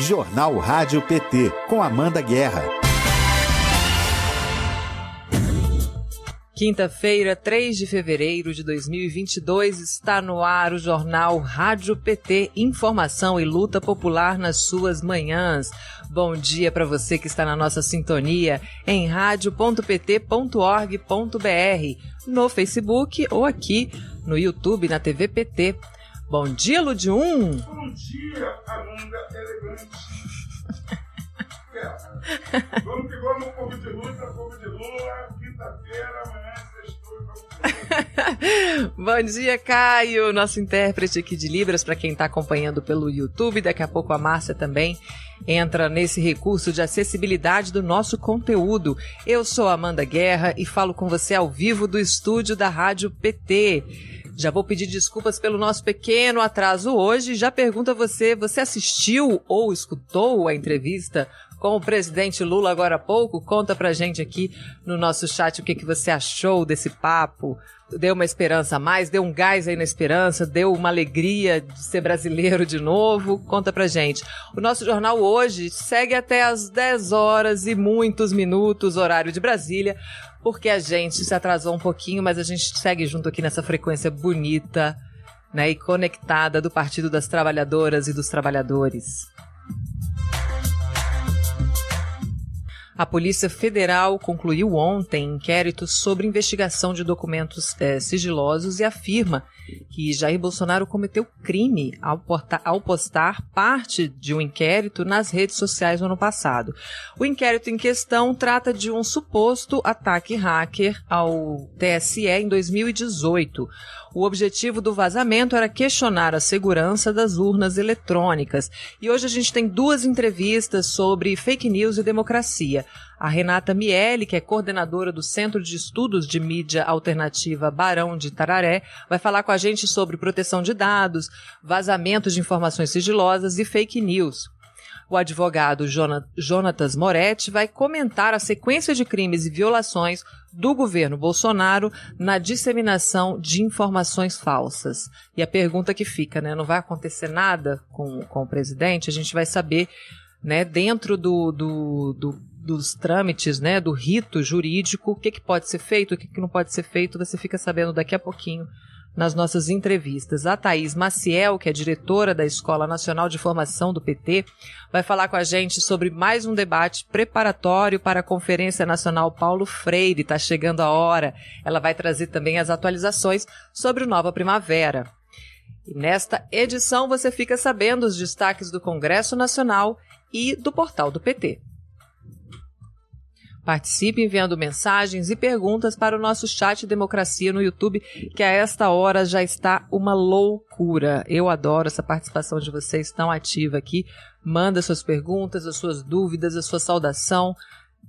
Jornal Rádio PT, com Amanda Guerra. Quinta-feira, 3 de fevereiro de 2022, está no ar o jornal Rádio PT, informação e luta popular nas suas manhãs. Bom dia para você que está na nossa sintonia em radio.pt.org.br, no Facebook ou aqui no YouTube, na TV PT. Bom dia, Ludium! Bom dia, Amanda Elegante. vamos que vamos, povo de luta, povo de lua, quinta-feira, amanhã, sextou Bom dia, Caio, nosso intérprete aqui de Libras, para quem está acompanhando pelo YouTube. Daqui a pouco a Márcia também entra nesse recurso de acessibilidade do nosso conteúdo. Eu sou Amanda Guerra e falo com você ao vivo do estúdio da Rádio PT. Já vou pedir desculpas pelo nosso pequeno atraso hoje. Já pergunto a você: você assistiu ou escutou a entrevista com o presidente Lula agora há pouco? Conta pra gente aqui no nosso chat o que, que você achou desse papo. Deu uma esperança a mais? Deu um gás aí na esperança? Deu uma alegria de ser brasileiro de novo? Conta pra gente. O nosso jornal hoje segue até às 10 horas e muitos minutos, horário de Brasília porque a gente se atrasou um pouquinho, mas a gente segue junto aqui nessa frequência bonita né, e conectada do Partido das Trabalhadoras e dos Trabalhadores. A Polícia Federal concluiu ontem inquérito sobre investigação de documentos é, sigilosos e afirma que Jair Bolsonaro cometeu crime ao, ao, postar parte de um inquérito nas redes sociais no ano passado. O inquérito em questão trata de um suposto ataque hacker ao TSE em 2018. O objetivo do vazamento era questionar a segurança das urnas eletrônicas. E hoje a gente tem duas entrevistas sobre fake news e democracia. A Renata Miele, que é coordenadora do Centro de Estudos de Mídia Alternativa Barão de Tararé, vai falar com a gente sobre proteção de dados, vazamento de informações sigilosas e fake news. O advogado Jonatas Moretti vai comentar a sequência de crimes e violações do governo Bolsonaro na disseminação de informações falsas. E a pergunta que fica, né? Não vai acontecer nada com, com o presidente? A gente vai saber, né, dentro do, do, do dos trâmites, né, do rito jurídico, o que, que pode ser feito, o que, que não pode ser feito, você fica sabendo daqui a pouquinho nas nossas entrevistas. A Thaís Maciel, que é diretora da Escola Nacional de Formação do PT, vai falar com a gente sobre mais um debate preparatório para a Conferência Nacional Paulo Freire. Está chegando a hora. Ela vai trazer também as atualizações sobre o Nova Primavera. E nesta edição você fica sabendo os destaques do Congresso Nacional e do portal do PT. Participe enviando mensagens e perguntas para o nosso chat Democracia no YouTube, que a esta hora já está uma loucura. Eu adoro essa participação de vocês tão ativa aqui. Manda suas perguntas, as suas dúvidas, a sua saudação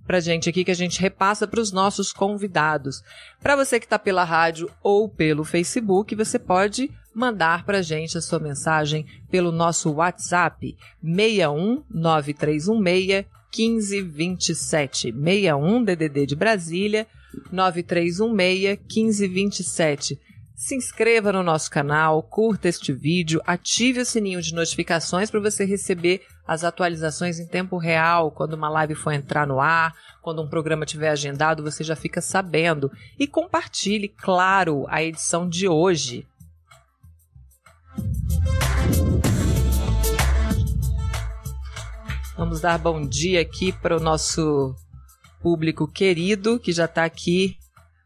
para gente aqui que a gente repassa para os nossos convidados. Para você que está pela rádio ou pelo Facebook, você pode mandar para gente a sua mensagem pelo nosso WhatsApp 61 9316 1527. 61 DDD de Brasília, 9316 1527. Se inscreva no nosso canal, curta este vídeo, ative o sininho de notificações para você receber as atualizações em tempo real. Quando uma live for entrar no ar, quando um programa tiver agendado, você já fica sabendo. E compartilhe, claro, a edição de hoje. Vamos dar bom dia aqui para o nosso público querido que já está aqui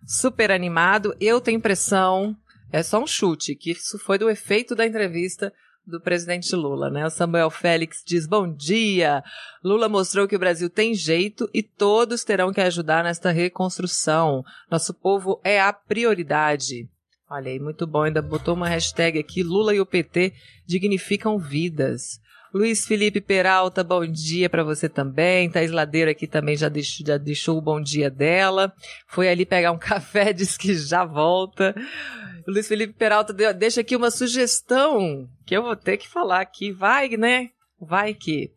super animado. Eu tenho impressão, é só um chute, que isso foi do efeito da entrevista do presidente Lula, né? O Samuel Félix diz: Bom dia! Lula mostrou que o Brasil tem jeito e todos terão que ajudar nesta reconstrução. Nosso povo é a prioridade. Olha aí, muito bom. Ainda botou uma hashtag aqui: Lula e o PT dignificam vidas. Luiz Felipe Peralta, bom dia para você também. Thais Ladeira aqui também já deixou, já deixou o bom dia dela. Foi ali pegar um café, diz que já volta. Luiz Felipe Peralta deixa aqui uma sugestão que eu vou ter que falar aqui. Vai, né? Vai que.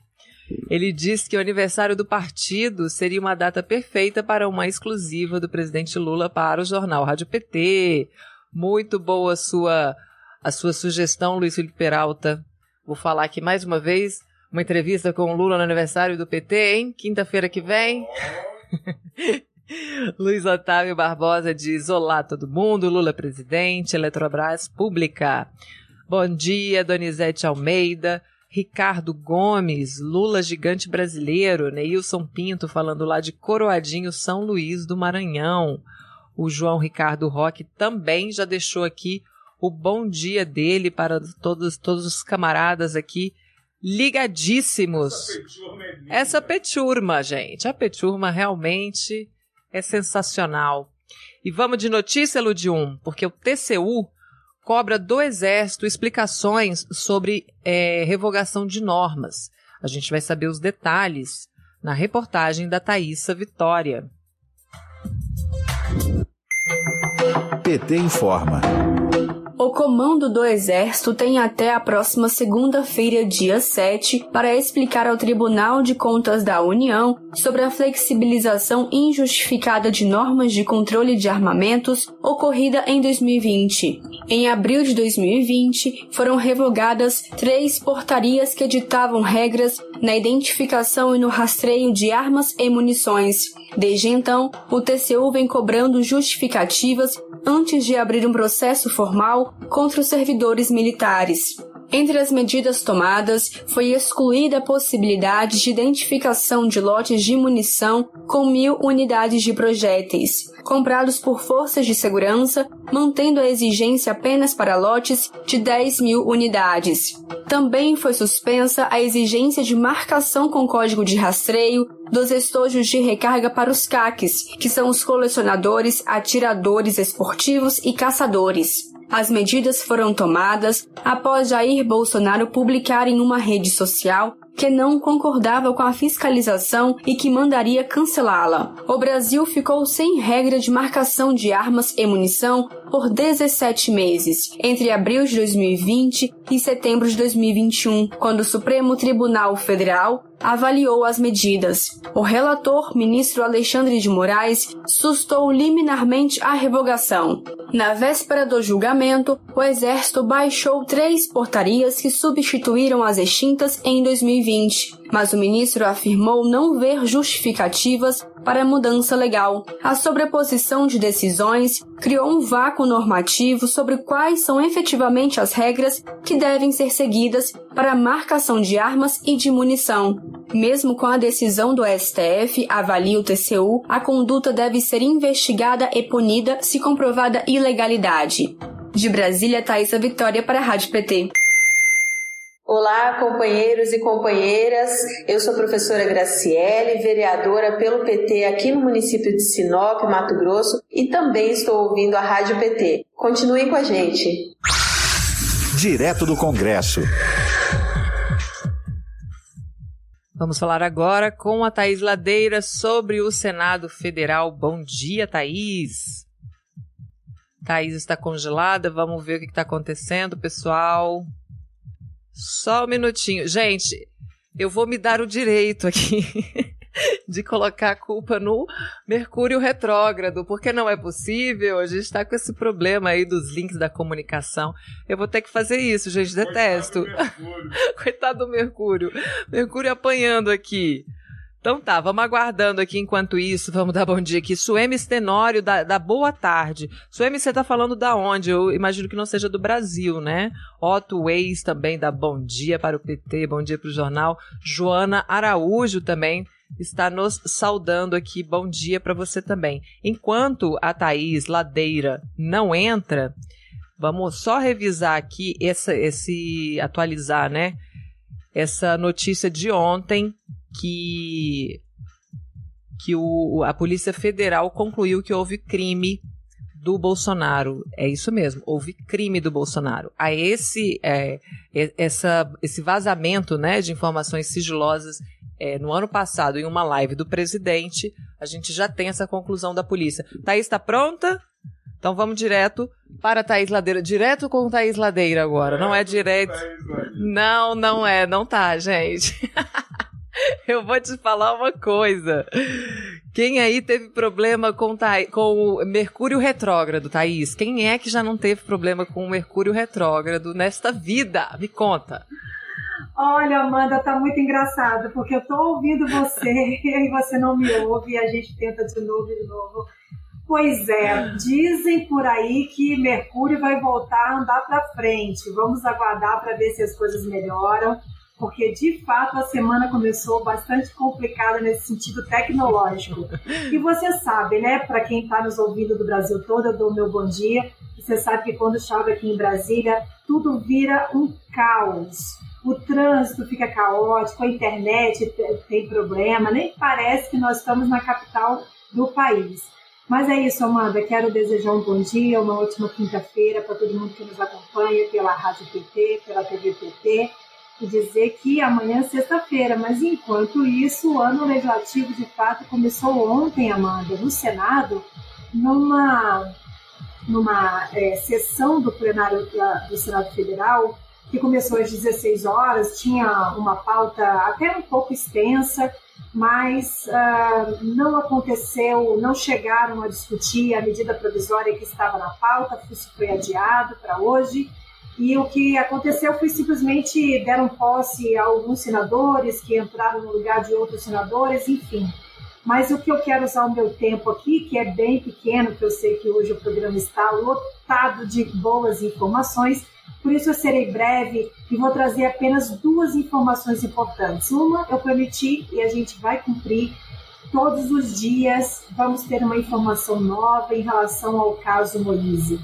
Ele diz que o aniversário do partido seria uma data perfeita para uma exclusiva do presidente Lula para o jornal Rádio PT. Muito boa a sua, a sua sugestão, Luiz Felipe Peralta. Vou falar aqui mais uma vez uma entrevista com o Lula no aniversário do PT, hein? Quinta-feira que vem. Luiz Otávio Barbosa diz: Olá, todo mundo. Lula presidente, Eletrobras pública. Bom dia, Donizete Almeida. Ricardo Gomes, Lula gigante brasileiro, Neilson Pinto falando lá de Coroadinho, São Luís do Maranhão. O João Ricardo Roque também já deixou aqui o bom dia dele para todos, todos os camaradas aqui ligadíssimos. Essa peturma, gente, a peturma realmente é sensacional. E vamos de notícia, Ludium, porque o TCU cobra do Exército explicações sobre é, revogação de normas. A gente vai saber os detalhes na reportagem da Thaisa Vitória. PT informa. Comando do Exército tem até a próxima segunda-feira, dia 7, para explicar ao Tribunal de Contas da União sobre a flexibilização injustificada de normas de controle de armamentos ocorrida em 2020. Em abril de 2020, foram revogadas três portarias que editavam regras na identificação e no rastreio de armas e munições. Desde então, o TCU vem cobrando justificativas antes de abrir um processo formal contra os servidores militares. Entre as medidas tomadas, foi excluída a possibilidade de identificação de lotes de munição com mil unidades de projéteis, comprados por forças de segurança, mantendo a exigência apenas para lotes de 10 mil unidades. Também foi suspensa a exigência de marcação com código de rastreio dos estojos de recarga para os CACs, que são os colecionadores, atiradores esportivos e caçadores. As medidas foram tomadas após Jair Bolsonaro publicar em uma rede social que não concordava com a fiscalização e que mandaria cancelá-la. O Brasil ficou sem regra de marcação de armas e munição por 17 meses, entre abril de 2020 e setembro de 2021, quando o Supremo Tribunal Federal avaliou as medidas. O relator, ministro Alexandre de Moraes, sustou liminarmente a revogação. Na véspera do julgamento, o Exército baixou três portarias que substituíram as extintas em 2020 mas o ministro afirmou não ver justificativas para a mudança legal. A sobreposição de decisões criou um vácuo normativo sobre quais são efetivamente as regras que devem ser seguidas para a marcação de armas e de munição. Mesmo com a decisão do STF, avalia o TCU, a conduta deve ser investigada e punida se comprovada ilegalidade. De Brasília, Thaisa Vitória para a Rádio PT. Olá, companheiros e companheiras. Eu sou a professora Graciele, vereadora pelo PT aqui no município de Sinop, Mato Grosso, e também estou ouvindo a Rádio PT. Continuem com a gente. Direto do Congresso. Vamos falar agora com a Thaís Ladeira sobre o Senado Federal. Bom dia, Thaís. Thaís está congelada, vamos ver o que está acontecendo, pessoal. Só um minutinho. Gente, eu vou me dar o direito aqui de colocar a culpa no Mercúrio retrógrado, porque não é possível. A gente está com esse problema aí dos links da comunicação. Eu vou ter que fazer isso, gente. Detesto. Coitado do Mercúrio. Mercúrio apanhando aqui. Então tá, vamos aguardando aqui enquanto isso, vamos dar bom dia aqui. Suemi Stenório, da, da boa tarde. Suemi, você tá falando da onde? Eu imagino que não seja do Brasil, né? Otto Weiss também dá bom dia para o PT, bom dia para o jornal. Joana Araújo também está nos saudando aqui, bom dia para você também. Enquanto a Thaís Ladeira não entra, vamos só revisar aqui essa, esse, atualizar, né? Essa notícia de ontem que que o, a Polícia Federal concluiu que houve crime do Bolsonaro. É isso mesmo, houve crime do Bolsonaro. A esse, é, essa, esse vazamento né, de informações sigilosas é, no ano passado, em uma live do presidente, a gente já tem essa conclusão da polícia. Thaís está pronta? Então vamos direto para Thaís Ladeira. Direto com Thaís Ladeira agora, não é direto. Não, não é, não tá, gente. Eu vou te falar uma coisa. Quem aí teve problema com, com o Mercúrio retrógrado, Thaís? Quem é que já não teve problema com o Mercúrio retrógrado nesta vida? Me conta. Olha, Amanda, tá muito engraçado, porque eu tô ouvindo você e você não me ouve e a gente tenta de novo e de novo. Pois é, dizem por aí que Mercúrio vai voltar a andar para frente. Vamos aguardar para ver se as coisas melhoram, porque de fato a semana começou bastante complicada nesse sentido tecnológico. E você sabe, né, para quem está nos ouvindo do Brasil todo, eu dou meu bom dia. Você sabe que quando chove aqui em Brasília, tudo vira um caos o trânsito fica caótico, a internet tem problema, nem parece que nós estamos na capital do país. Mas é isso, Amanda. Quero desejar um bom dia, uma ótima quinta-feira para todo mundo que nos acompanha pela Rádio PT, pela TV PT, e dizer que amanhã é sexta-feira. Mas enquanto isso, o ano legislativo de fato começou ontem, Amanda, no Senado, numa, numa é, sessão do plenário do Senado Federal que começou às 16 horas, tinha uma pauta até um pouco extensa, mas uh, não aconteceu, não chegaram a discutir a medida provisória que estava na pauta, isso foi adiado para hoje. E o que aconteceu foi simplesmente deram posse a alguns senadores que entraram no lugar de outros senadores, enfim. Mas o que eu quero usar o meu tempo aqui, que é bem pequeno, que eu sei que hoje o programa está lotado de boas informações, por isso eu serei breve e vou trazer apenas duas informações importantes. Uma eu prometi e a gente vai cumprir. Todos os dias vamos ter uma informação nova em relação ao caso Moise.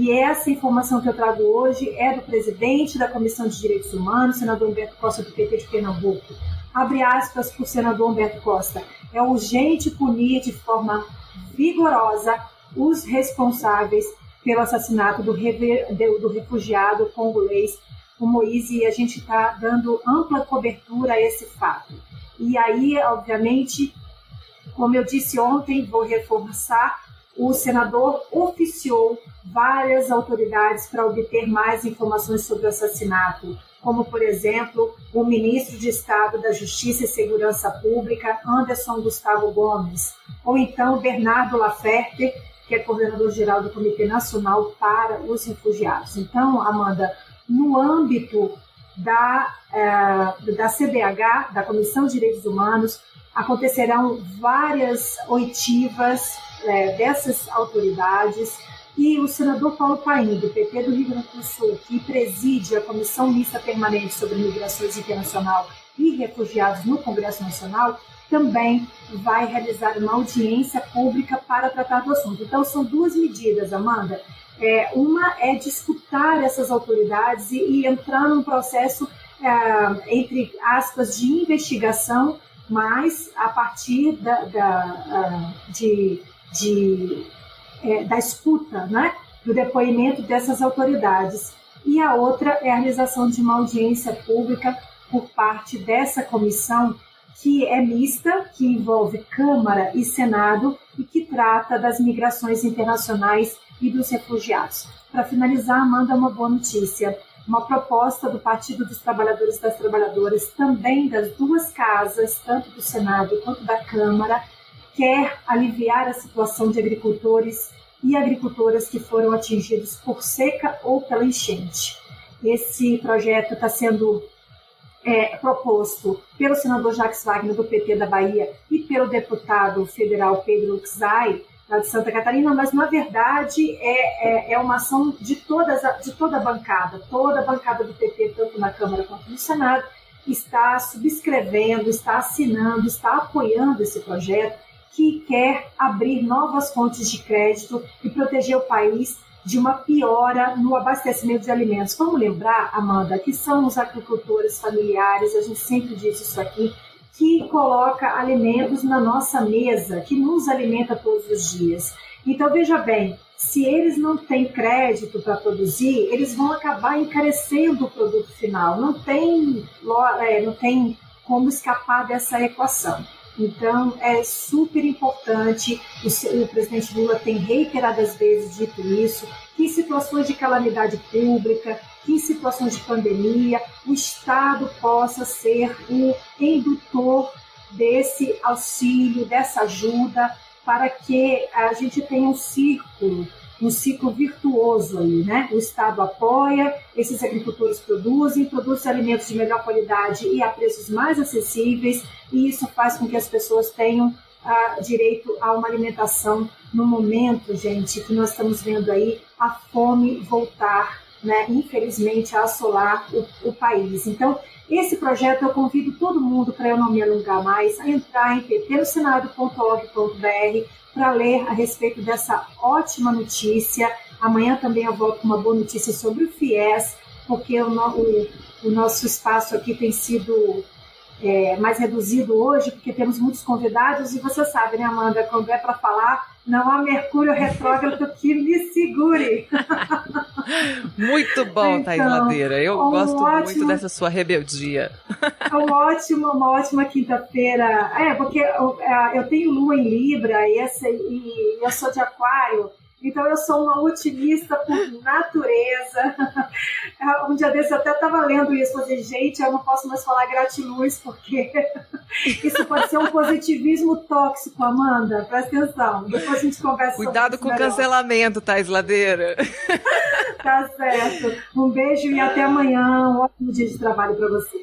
E essa informação que eu trago hoje é do presidente da Comissão de Direitos Humanos, senador Humberto Costa, do PT de Pernambuco. Abre aspas para o senador Humberto Costa. É urgente punir de forma vigorosa os responsáveis pelo assassinato do, do refugiado congolês, o Moise, e a gente está dando ampla cobertura a esse fato. E aí, obviamente, como eu disse ontem, vou reforçar, o senador oficiou várias autoridades para obter mais informações sobre o assassinato, como, por exemplo, o ministro de Estado da Justiça e Segurança Pública, Anderson Gustavo Gomes, ou então Bernardo Laferte, que é coordenador-geral do Comitê Nacional para os Refugiados. Então, Amanda, no âmbito da, eh, da CDH, da Comissão de Direitos Humanos, acontecerão várias oitivas eh, dessas autoridades e o senador Paulo Paim, do PT do Rio Grande do Sul, que preside a Comissão Mista Permanente sobre Migrações Internacional e Refugiados no Congresso Nacional, também vai realizar uma audiência pública para tratar do assunto. Então, são duas medidas, Amanda. É, uma é disputar essas autoridades e, e entrar num processo, é, entre aspas, de investigação, mas a partir da, da de, de é, da escuta, né, do depoimento dessas autoridades. E a outra é a realização de uma audiência pública por parte dessa comissão que é mista, que envolve Câmara e Senado e que trata das migrações internacionais e dos refugiados. Para finalizar, manda uma boa notícia. Uma proposta do Partido dos Trabalhadores e das Trabalhadoras, também das duas casas, tanto do Senado quanto da Câmara, quer aliviar a situação de agricultores e agricultoras que foram atingidos por seca ou pela enchente. Esse projeto está sendo é, proposto pelo senador Jacques Wagner, do PT da Bahia, e pelo deputado federal Pedro Uxai, lá de Santa Catarina, mas na verdade é, é, é, uma ação de, todas, de toda a bancada, toda a bancada do PT, tanto na Câmara quanto no Senado, está subscrevendo, está assinando, está apoiando esse projeto que quer abrir novas fontes de crédito e proteger o país de uma piora no abastecimento de alimentos. Vamos lembrar, Amanda, que são os agricultores familiares, a gente sempre diz isso aqui, que coloca alimentos na nossa mesa, que nos alimenta todos os dias. Então veja bem, se eles não têm crédito para produzir, eles vão acabar encarecendo o produto final. Não tem, é, não tem como escapar dessa equação. Então, é super importante, o, o presidente Lula tem reiteradas vezes dito isso, que em situações de calamidade pública, que em situações de pandemia, o Estado possa ser o indutor desse auxílio, dessa ajuda, para que a gente tenha um círculo um ciclo virtuoso aí, né? O Estado apoia, esses agricultores produzem, produzem alimentos de melhor qualidade e a preços mais acessíveis, e isso faz com que as pessoas tenham ah, direito a uma alimentação no momento, gente, que nós estamos vendo aí a fome voltar, né? Infelizmente, a assolar o, o país. Então, esse projeto eu convido todo mundo, para eu não me alongar mais, a entrar em ppnosenado.org.br para ler a respeito dessa ótima notícia. Amanhã também eu volto com uma boa notícia sobre o FIES, porque o, o, o nosso espaço aqui tem sido é, mais reduzido hoje, porque temos muitos convidados e você sabe, né, Amanda, quando é para falar, não há Mercúrio retrógrado que me segure. muito bom, então, Thais Ladeira. Eu um gosto ótimo, muito dessa sua rebeldia. um ótimo, uma ótima quinta-feira. É, porque eu, é, eu, tenho lua em Libra e, essa, e eu sou de Aquário. Então eu sou uma otimista por natureza. Um dia desse eu até estava lendo isso, falei, gente, eu não posso mais falar gratiluz, porque isso pode ser um positivismo tóxico, Amanda. Presta atenção. Depois a gente conversa Cuidado com o cancelamento, Thais Ladeira. Tá certo. Um beijo e até amanhã. Um ótimo dia de trabalho para você.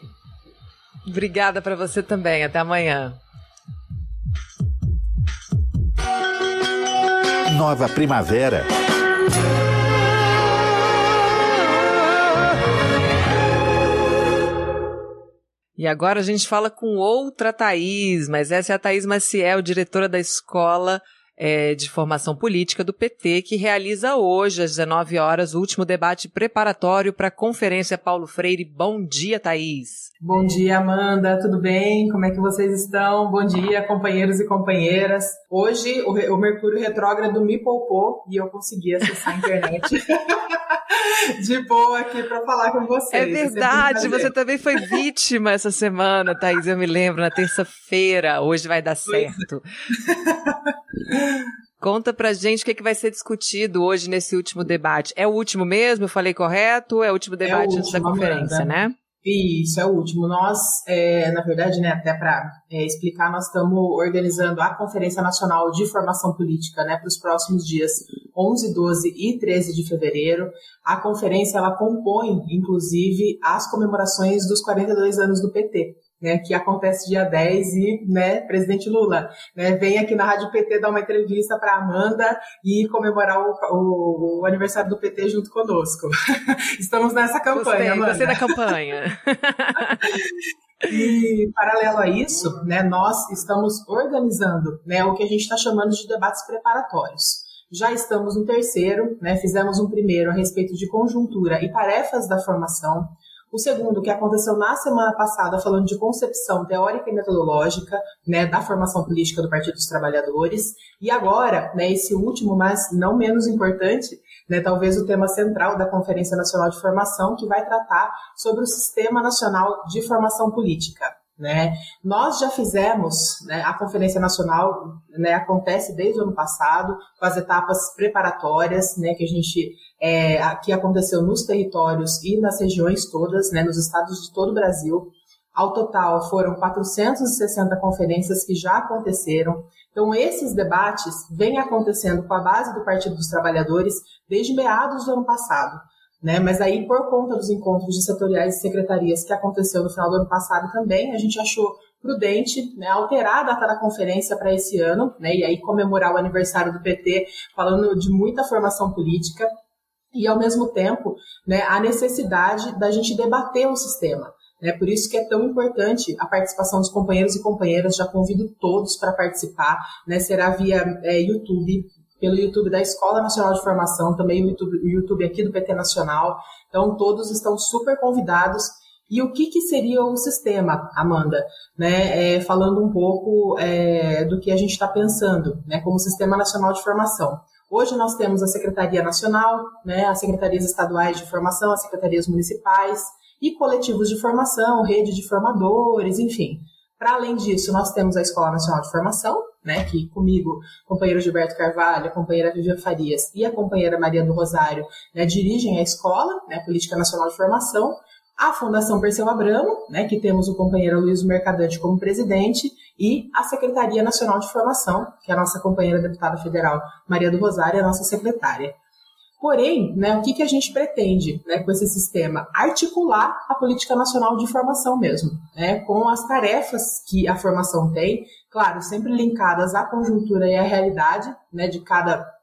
Obrigada para você também. Até amanhã. Nova Primavera. E agora a gente fala com outra Thaís, mas essa é a Thaís Maciel, diretora da Escola é, de Formação Política do PT, que realiza hoje, às 19 horas, o último debate preparatório para a Conferência Paulo Freire. Bom dia, Thaís. Bom dia, Amanda. Tudo bem? Como é que vocês estão? Bom dia, companheiros e companheiras. Hoje, o, o Mercúrio Retrógrado me poupou e eu consegui acessar a internet. de boa aqui para falar com vocês. É, é verdade, você também foi vítima essa semana, Thaís, eu me lembro, na terça-feira. Hoje vai dar é. certo. Conta pra gente o que, é que vai ser discutido hoje nesse último debate. É o último mesmo? Eu falei correto? É o último debate é o último, antes da conferência, Amanda. né? Isso, é o último. Nós, é, na verdade, né, até para é, explicar, nós estamos organizando a Conferência Nacional de Formação Política né, para os próximos dias 11, 12 e 13 de fevereiro. A conferência ela compõe, inclusive, as comemorações dos 42 anos do PT né, que acontece dia 10 e, né, presidente Lula, né, vem aqui na Rádio PT dar uma entrevista para Amanda e comemorar o, o, o, aniversário do PT junto conosco. Estamos nessa campanha, gostei, Amanda. Gostei da campanha. E, paralelo a isso, né, nós estamos organizando né, o que a gente está chamando de debates preparatórios. Já estamos no terceiro, né, fizemos um primeiro a respeito de conjuntura e tarefas da formação. O segundo, que aconteceu na semana passada, falando de concepção teórica e metodológica né, da formação política do Partido dos Trabalhadores. E agora, né, esse último, mas não menos importante, né, talvez o tema central da Conferência Nacional de Formação, que vai tratar sobre o Sistema Nacional de Formação Política. Né? Nós já fizemos, né, a Conferência Nacional né, acontece desde o ano passado, com as etapas preparatórias, né, que a gente é, que aconteceu nos territórios e nas regiões todas, né, nos estados de todo o Brasil. Ao total, foram 460 conferências que já aconteceram. Então, esses debates vêm acontecendo com a base do Partido dos Trabalhadores desde meados do ano passado. Né? Mas aí, por conta dos encontros de setoriais e secretarias que aconteceu no final do ano passado também, a gente achou prudente né, alterar a data da conferência para esse ano, né, e aí comemorar o aniversário do PT, falando de muita formação política, e ao mesmo tempo né, a necessidade da gente debater o sistema. Né? Por isso que é tão importante a participação dos companheiros e companheiras, já convido todos para participar, né? será via é, YouTube, pelo YouTube da Escola Nacional de Formação, também o YouTube, YouTube aqui do PT Nacional. Então, todos estão super convidados. E o que, que seria o sistema, Amanda? Né, é, falando um pouco é, do que a gente está pensando né, como Sistema Nacional de Formação. Hoje nós temos a Secretaria Nacional, né, as secretarias estaduais de formação, as secretarias municipais e coletivos de formação, rede de formadores, enfim. Para além disso, nós temos a Escola Nacional de Formação, né, que comigo, companheiro Gilberto Carvalho, a companheira Vivian Farias e a companheira Maria do Rosário né, dirigem a escola, né, Política Nacional de Formação, a Fundação Perseu Abramo, né, que temos o companheiro Luiz Mercadante como presidente, e a Secretaria Nacional de Formação, que é a nossa companheira deputada federal Maria do Rosário, a nossa secretária. Porém, né, o que, que a gente pretende né, com esse sistema? Articular a política nacional de formação mesmo, né, com as tarefas que a formação tem, claro, sempre linkadas à conjuntura e à realidade né, de cada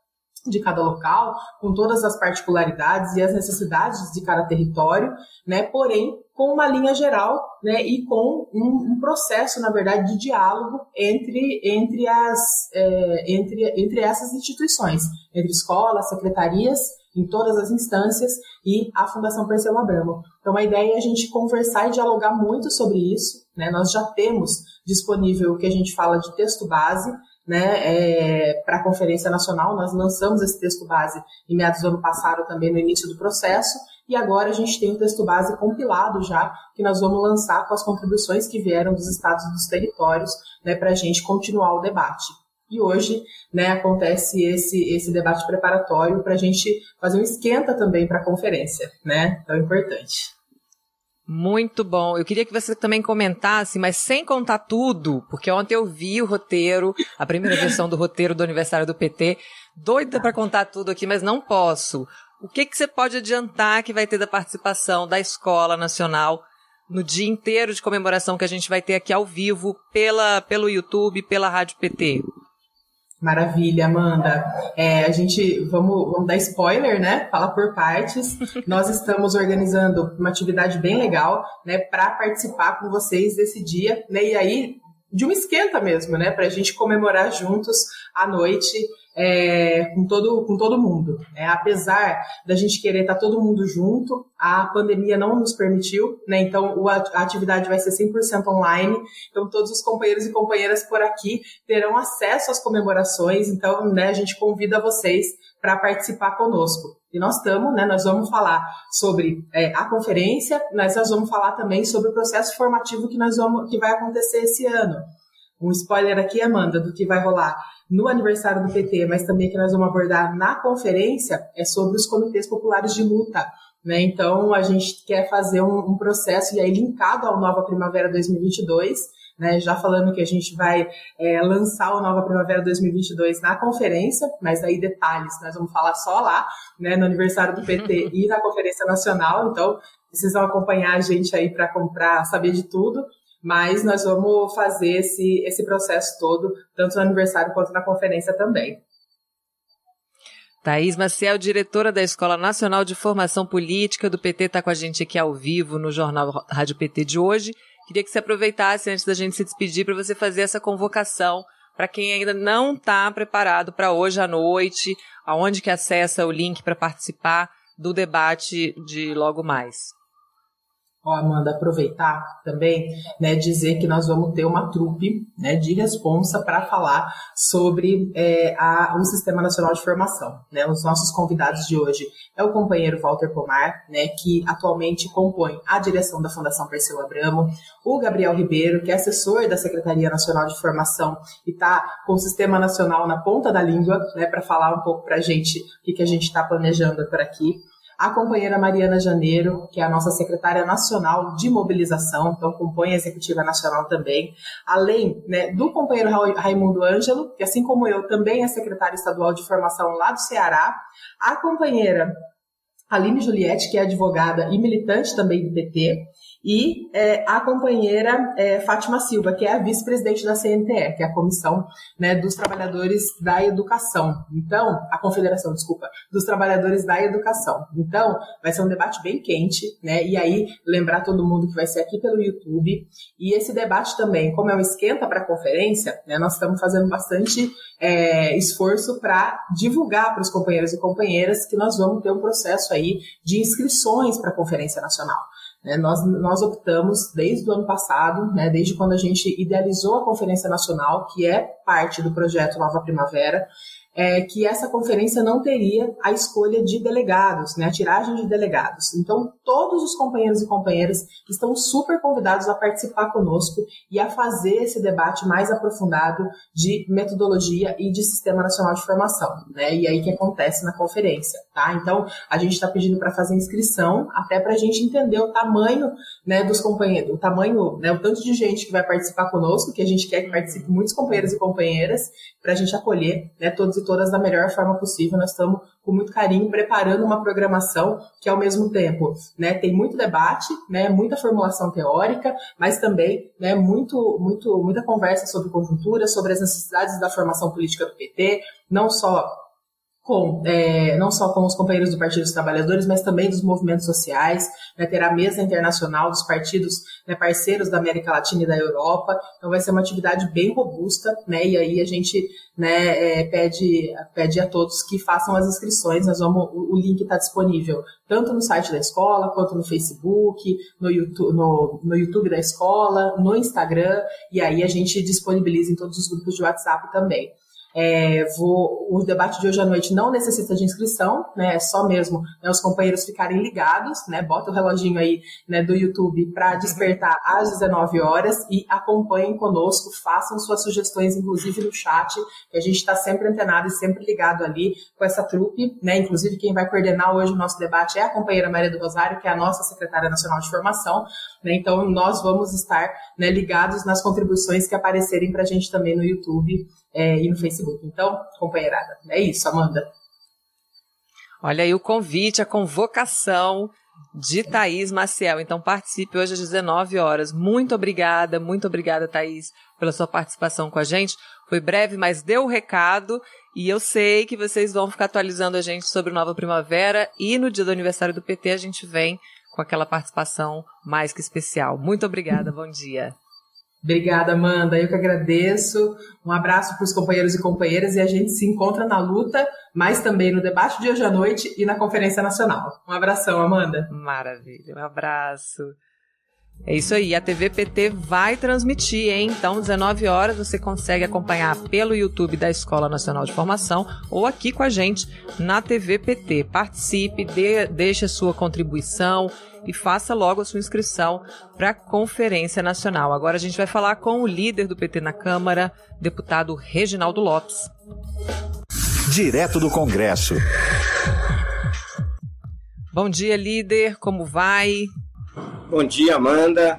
de cada local, com todas as particularidades e as necessidades de cada território, né? Porém, com uma linha geral, né? E com um, um processo, na verdade, de diálogo entre entre as é, entre entre essas instituições, entre escolas, secretarias, em todas as instâncias e a Fundação Perseu Abramo. Então, a ideia é a gente conversar e dialogar muito sobre isso, né? Nós já temos disponível o que a gente fala de texto base, né, é, para a Conferência Nacional. Nós lançamos esse texto base em meados do ano passado, também no início do processo, e agora a gente tem um texto base compilado já, que nós vamos lançar com as contribuições que vieram dos estados e dos territórios, né, para a gente continuar o debate. E hoje né, acontece esse, esse debate preparatório para a gente fazer um esquenta também para a conferência, né? Tão importante. Muito bom. Eu queria que você também comentasse, mas sem contar tudo, porque ontem eu vi o roteiro, a primeira versão do roteiro do aniversário do PT. Doida para contar tudo aqui, mas não posso. O que, que você pode adiantar que vai ter da participação da Escola Nacional no dia inteiro de comemoração que a gente vai ter aqui ao vivo pela, pelo YouTube, pela Rádio PT? Maravilha, Amanda. É, a gente vamos, vamos dar spoiler, né? Fala por partes. Nós estamos organizando uma atividade bem legal, né, para participar com vocês desse dia, né? E aí de uma esquenta mesmo, né? Para a gente comemorar juntos à noite é, com, todo, com todo mundo. Né? Apesar da gente querer estar tá todo mundo junto, a pandemia não nos permitiu, né? então a atividade vai ser 100% online. Então, todos os companheiros e companheiras por aqui terão acesso às comemorações. Então, né, a gente convida vocês para participar conosco. E nós estamos, né, nós vamos falar sobre é, a conferência, mas nós vamos falar também sobre o processo formativo que, nós vamos, que vai acontecer esse ano. Um spoiler aqui, Amanda, do que vai rolar no aniversário do PT, mas também que nós vamos abordar na conferência, é sobre os comitês populares de luta. Né? Então, a gente quer fazer um, um processo, e aí linkado ao Nova Primavera 2022, né, já falando que a gente vai é, lançar o Nova Primavera 2022 na conferência, mas aí detalhes nós vamos falar só lá, né, no aniversário do PT e na Conferência Nacional, então precisam acompanhar a gente aí para comprar, saber de tudo mas nós vamos fazer esse, esse processo todo, tanto no aniversário quanto na conferência também. Thaís Maciel, diretora da Escola Nacional de Formação Política do PT, está com a gente aqui ao vivo no Jornal Rádio PT de hoje. Queria que você aproveitasse, antes da gente se despedir, para você fazer essa convocação para quem ainda não está preparado para hoje à noite, aonde que acessa o link para participar do debate de logo mais. Ó, Amanda, aproveitar também, né, dizer que nós vamos ter uma trupe, né, de responsa para falar sobre é, a, o Sistema Nacional de Formação, né, os nossos convidados de hoje é o companheiro Walter Pomar, né, que atualmente compõe a direção da Fundação Perseu Abramo, o Gabriel Ribeiro, que é assessor da Secretaria Nacional de Formação e está com o Sistema Nacional na ponta da língua, né, para falar um pouco para a gente o que, que a gente está planejando por aqui a companheira Mariana Janeiro, que é a nossa secretária nacional de mobilização, então compõe a executiva nacional também, além né, do companheiro Raimundo Ângelo, que assim como eu também é secretário estadual de formação lá do Ceará, a companheira Aline Juliette, que é advogada e militante também do PT, e é, a companheira é, Fátima Silva, que é a vice-presidente da CNTE, que é a Comissão né, dos Trabalhadores da Educação. Então, a Confederação, desculpa, dos Trabalhadores da Educação. Então, vai ser um debate bem quente, né? E aí, lembrar todo mundo que vai ser aqui pelo YouTube. E esse debate também, como é um esquenta para a conferência, né, nós estamos fazendo bastante é, esforço para divulgar para os companheiros e companheiras que nós vamos ter um processo aí de inscrições para a Conferência Nacional. Né, nós, nós optamos desde o ano passado, né, desde quando a gente idealizou a Conferência Nacional, que é parte do projeto Nova Primavera, é, que essa conferência não teria a escolha de delegados, né, a tiragem de delegados. Então, todos os companheiros e companheiras estão super convidados a participar conosco e a fazer esse debate mais aprofundado de metodologia e de Sistema Nacional de Formação, né? E aí que acontece na conferência, tá? Então, a gente está pedindo para fazer inscrição, até para a gente entender o tamanho, né, dos companheiros, o tamanho, né, o tanto de gente que vai participar conosco, que a gente quer que participe muitos companheiros e companheiras, para a gente acolher, né, todos e todas da melhor forma possível. Nós estamos com muito carinho preparando uma programação que ao mesmo tempo, né, tem muito debate, né, muita formulação teórica, mas também, né, muito, muito, muita conversa sobre conjuntura, sobre as necessidades da formação política do PT, não só com, é, não só com os companheiros do Partido dos Trabalhadores, mas também dos movimentos sociais, né, ter a mesa internacional dos partidos né, parceiros da América Latina e da Europa, então vai ser uma atividade bem robusta, né, e aí a gente né, é, pede, pede a todos que façam as inscrições, nós vamos, o, o link está disponível tanto no site da escola, quanto no Facebook, no YouTube, no, no YouTube da escola, no Instagram, e aí a gente disponibiliza em todos os grupos de WhatsApp também. É, vou, o debate de hoje à noite não necessita de inscrição, né? É só mesmo né, os companheiros ficarem ligados, né? Bota o reloginho aí né, do YouTube para despertar às 19 horas e acompanhem conosco, façam suas sugestões, inclusive no chat, que a gente está sempre antenado e sempre ligado ali com essa trupe, né? Inclusive quem vai coordenar hoje o nosso debate é a companheira Maria do Rosário, que é a nossa secretária nacional de formação, né? Então nós vamos estar né, ligados nas contribuições que aparecerem para a gente também no YouTube é, e no Facebook. Então, companheirada, é isso, Amanda. Olha aí o convite, a convocação de Thaís Maciel. Então participe hoje às 19 horas. Muito obrigada, muito obrigada, Thaís, pela sua participação com a gente. Foi breve, mas deu o recado. E eu sei que vocês vão ficar atualizando a gente sobre Nova Primavera. E no dia do aniversário do PT a gente vem com aquela participação mais que especial. Muito obrigada, bom dia. Obrigada, Amanda. Eu que agradeço. Um abraço para os companheiros e companheiras e a gente se encontra na luta, mas também no debate de hoje à noite e na Conferência Nacional. Um abração, Amanda. Maravilha. Um abraço. É isso aí, a TV PT vai transmitir, hein? Então, 19 horas você consegue acompanhar pelo YouTube da Escola Nacional de Formação ou aqui com a gente na TV PT. Participe, dê, deixe a sua contribuição e faça logo a sua inscrição para a Conferência Nacional. Agora a gente vai falar com o líder do PT na Câmara, deputado Reginaldo Lopes. Direto do Congresso. Bom dia, líder. Como vai? Bom dia, Amanda.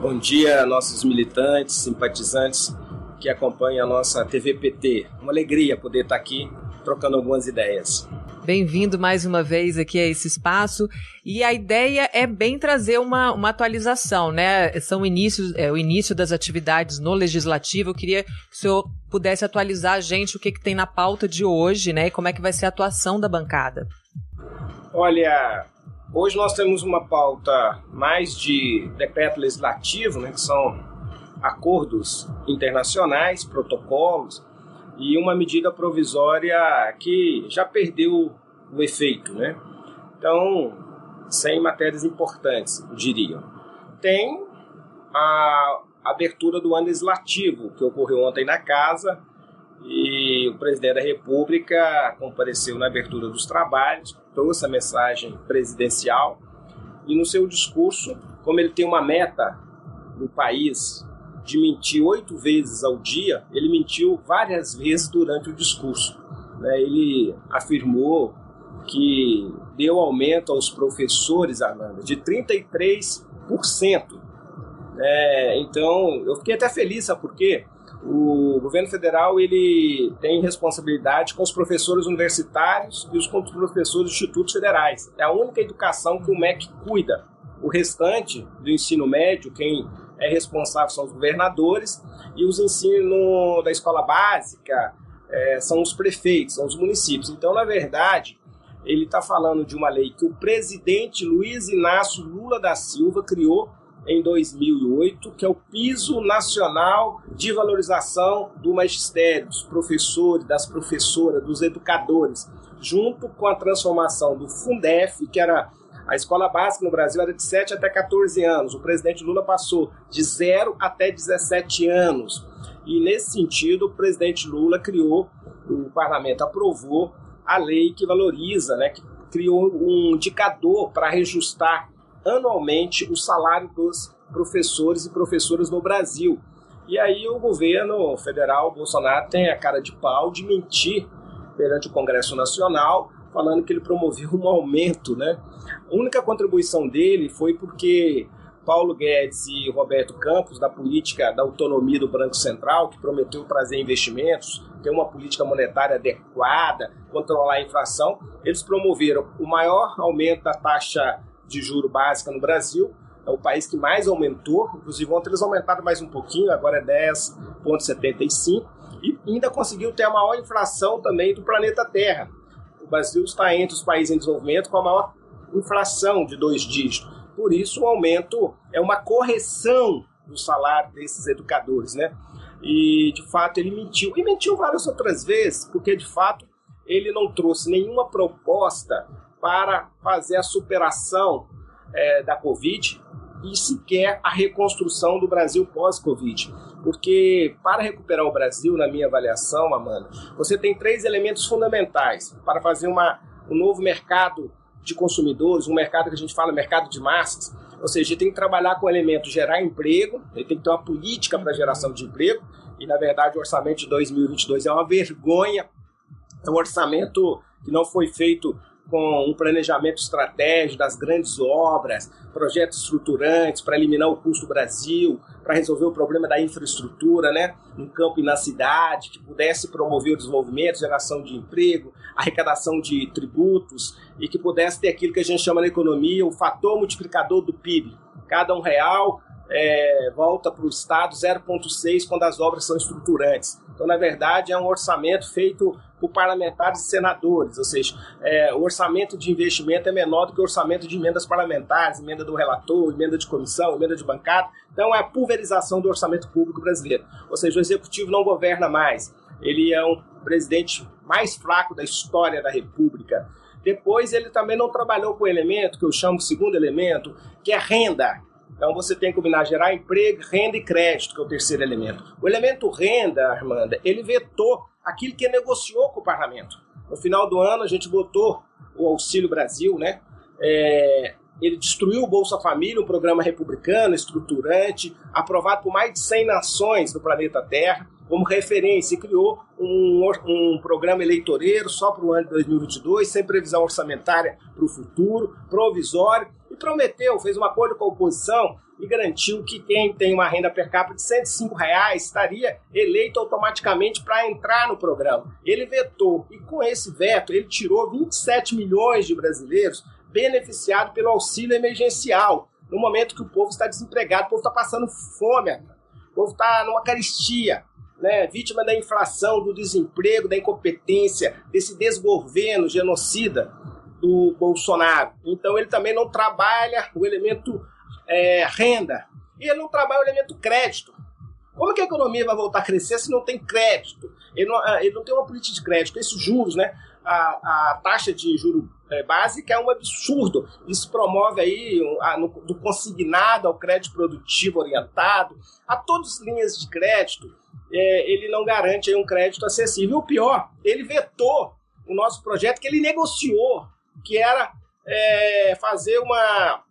Bom dia, nossos militantes, simpatizantes que acompanham a nossa TV PT. Uma alegria poder estar aqui trocando algumas ideias. Bem-vindo mais uma vez aqui a esse espaço. E a ideia é bem trazer uma, uma atualização, né? São inícios, é, o início das atividades no Legislativo. Eu queria que o senhor pudesse atualizar a gente o que, que tem na pauta de hoje, né? E como é que vai ser a atuação da bancada. Olha, hoje nós temos uma pauta mais de decreto legislativo, né? Que são acordos internacionais, protocolos, e uma medida provisória que já perdeu o efeito, né? Então, sem matérias importantes, diria. Tem a abertura do ano legislativo, que ocorreu ontem na casa, e o presidente da República compareceu na abertura dos trabalhos, trouxe a mensagem presidencial, e no seu discurso, como ele tem uma meta no país de mentir oito vezes ao dia, ele mentiu várias vezes durante o discurso. Né? Ele afirmou que deu aumento aos professores, Armanda, de 33%. É, então, eu fiquei até feliz, sabe por quê? O governo federal ele tem responsabilidade com os professores universitários e os professores dos institutos federais. É a única educação que o MEC cuida. O restante do ensino médio, quem é responsável são os governadores e os ensinos da escola básica é, são os prefeitos, são os municípios. Então, na verdade, ele está falando de uma lei que o presidente Luiz Inácio Lula da Silva criou em 2008, que é o Piso Nacional de Valorização do Magistério, dos professores, das professoras, dos educadores, junto com a transformação do Fundef, que era a escola básica no Brasil era de 7 até 14 anos. O presidente Lula passou de 0 até 17 anos. E nesse sentido, o presidente Lula criou, o parlamento aprovou a lei que valoriza, né, que criou um indicador para reajustar anualmente o salário dos professores e professoras no Brasil. E aí o governo federal, Bolsonaro, tem a cara de pau de mentir perante o Congresso Nacional, falando que ele promoveu um aumento, né? A única contribuição dele foi porque Paulo Guedes e Roberto Campos, da política da autonomia do Banco Central, que prometeu trazer investimentos, ter uma política monetária adequada, controlar a inflação, eles promoveram o maior aumento da taxa de juro básica no Brasil, é o país que mais aumentou, inclusive ontem eles aumentaram mais um pouquinho, agora é 10,75, e ainda conseguiu ter a maior inflação também do planeta Terra. O Brasil está entre os países em desenvolvimento com a maior inflação de dois dígitos. Por isso, o aumento é uma correção do salário desses educadores, né? E, de fato, ele mentiu. E mentiu várias outras vezes, porque, de fato, ele não trouxe nenhuma proposta para fazer a superação é, da Covid e sequer a reconstrução do Brasil pós-Covid. Porque para recuperar o Brasil, na minha avaliação, Amanda, você tem três elementos fundamentais para fazer uma, um novo mercado de consumidores, um mercado que a gente fala mercado de massas. Ou seja, tem que trabalhar com o elemento gerar emprego, ele tem que ter uma política para geração de emprego, e na verdade o orçamento de 2022 é uma vergonha, é um orçamento que não foi feito com um planejamento estratégico das grandes obras, projetos estruturantes para eliminar o custo do Brasil, para resolver o problema da infraestrutura, né, no campo e na cidade, que pudesse promover o desenvolvimento, geração de emprego, arrecadação de tributos e que pudesse ter aquilo que a gente chama na economia o fator multiplicador do PIB. Cada um real é, volta para o Estado 0,6 quando as obras são estruturantes. Então, na verdade, é um orçamento feito por parlamentares e senadores, ou seja, é, o orçamento de investimento é menor do que o orçamento de emendas parlamentares, emenda do relator, emenda de comissão, emenda de bancada. Então, é a pulverização do orçamento público brasileiro. Ou seja, o executivo não governa mais. Ele é um presidente mais fraco da história da República. Depois, ele também não trabalhou com o elemento que eu chamo de segundo elemento, que é renda. Então você tem que combinar gerar emprego, renda e crédito, que é o terceiro elemento. O elemento renda, Armanda, ele vetou aquilo que negociou com o parlamento. No final do ano a gente votou o Auxílio Brasil, né? É, ele destruiu o Bolsa Família, um programa republicano, estruturante, aprovado por mais de 100 nações do planeta Terra, como referência, e criou um, um programa eleitoreiro só para o ano de 2022, sem previsão orçamentária para o futuro, provisório, prometeu, fez um acordo com a oposição e garantiu que quem tem uma renda per capita de 105 reais estaria eleito automaticamente para entrar no programa. Ele vetou e com esse veto ele tirou 27 milhões de brasileiros beneficiados pelo auxílio emergencial no momento que o povo está desempregado, o povo está passando fome, o povo está numa caristia. Né, vítima da inflação, do desemprego, da incompetência, desse desgoverno genocida do Bolsonaro. Então ele também não trabalha o elemento é, renda. E ele não trabalha o elemento crédito. Como que a economia vai voltar a crescer se não tem crédito? Ele não, ah, ele não tem uma política de crédito. Esses juros, né? A, a taxa de juro é, básica é um absurdo. Isso promove aí a, no, do consignado ao crédito produtivo orientado, a todas as linhas de crédito. É, ele não garante aí um crédito acessível. E o pior, ele vetou o nosso projeto que ele negociou, que era é, fazer uma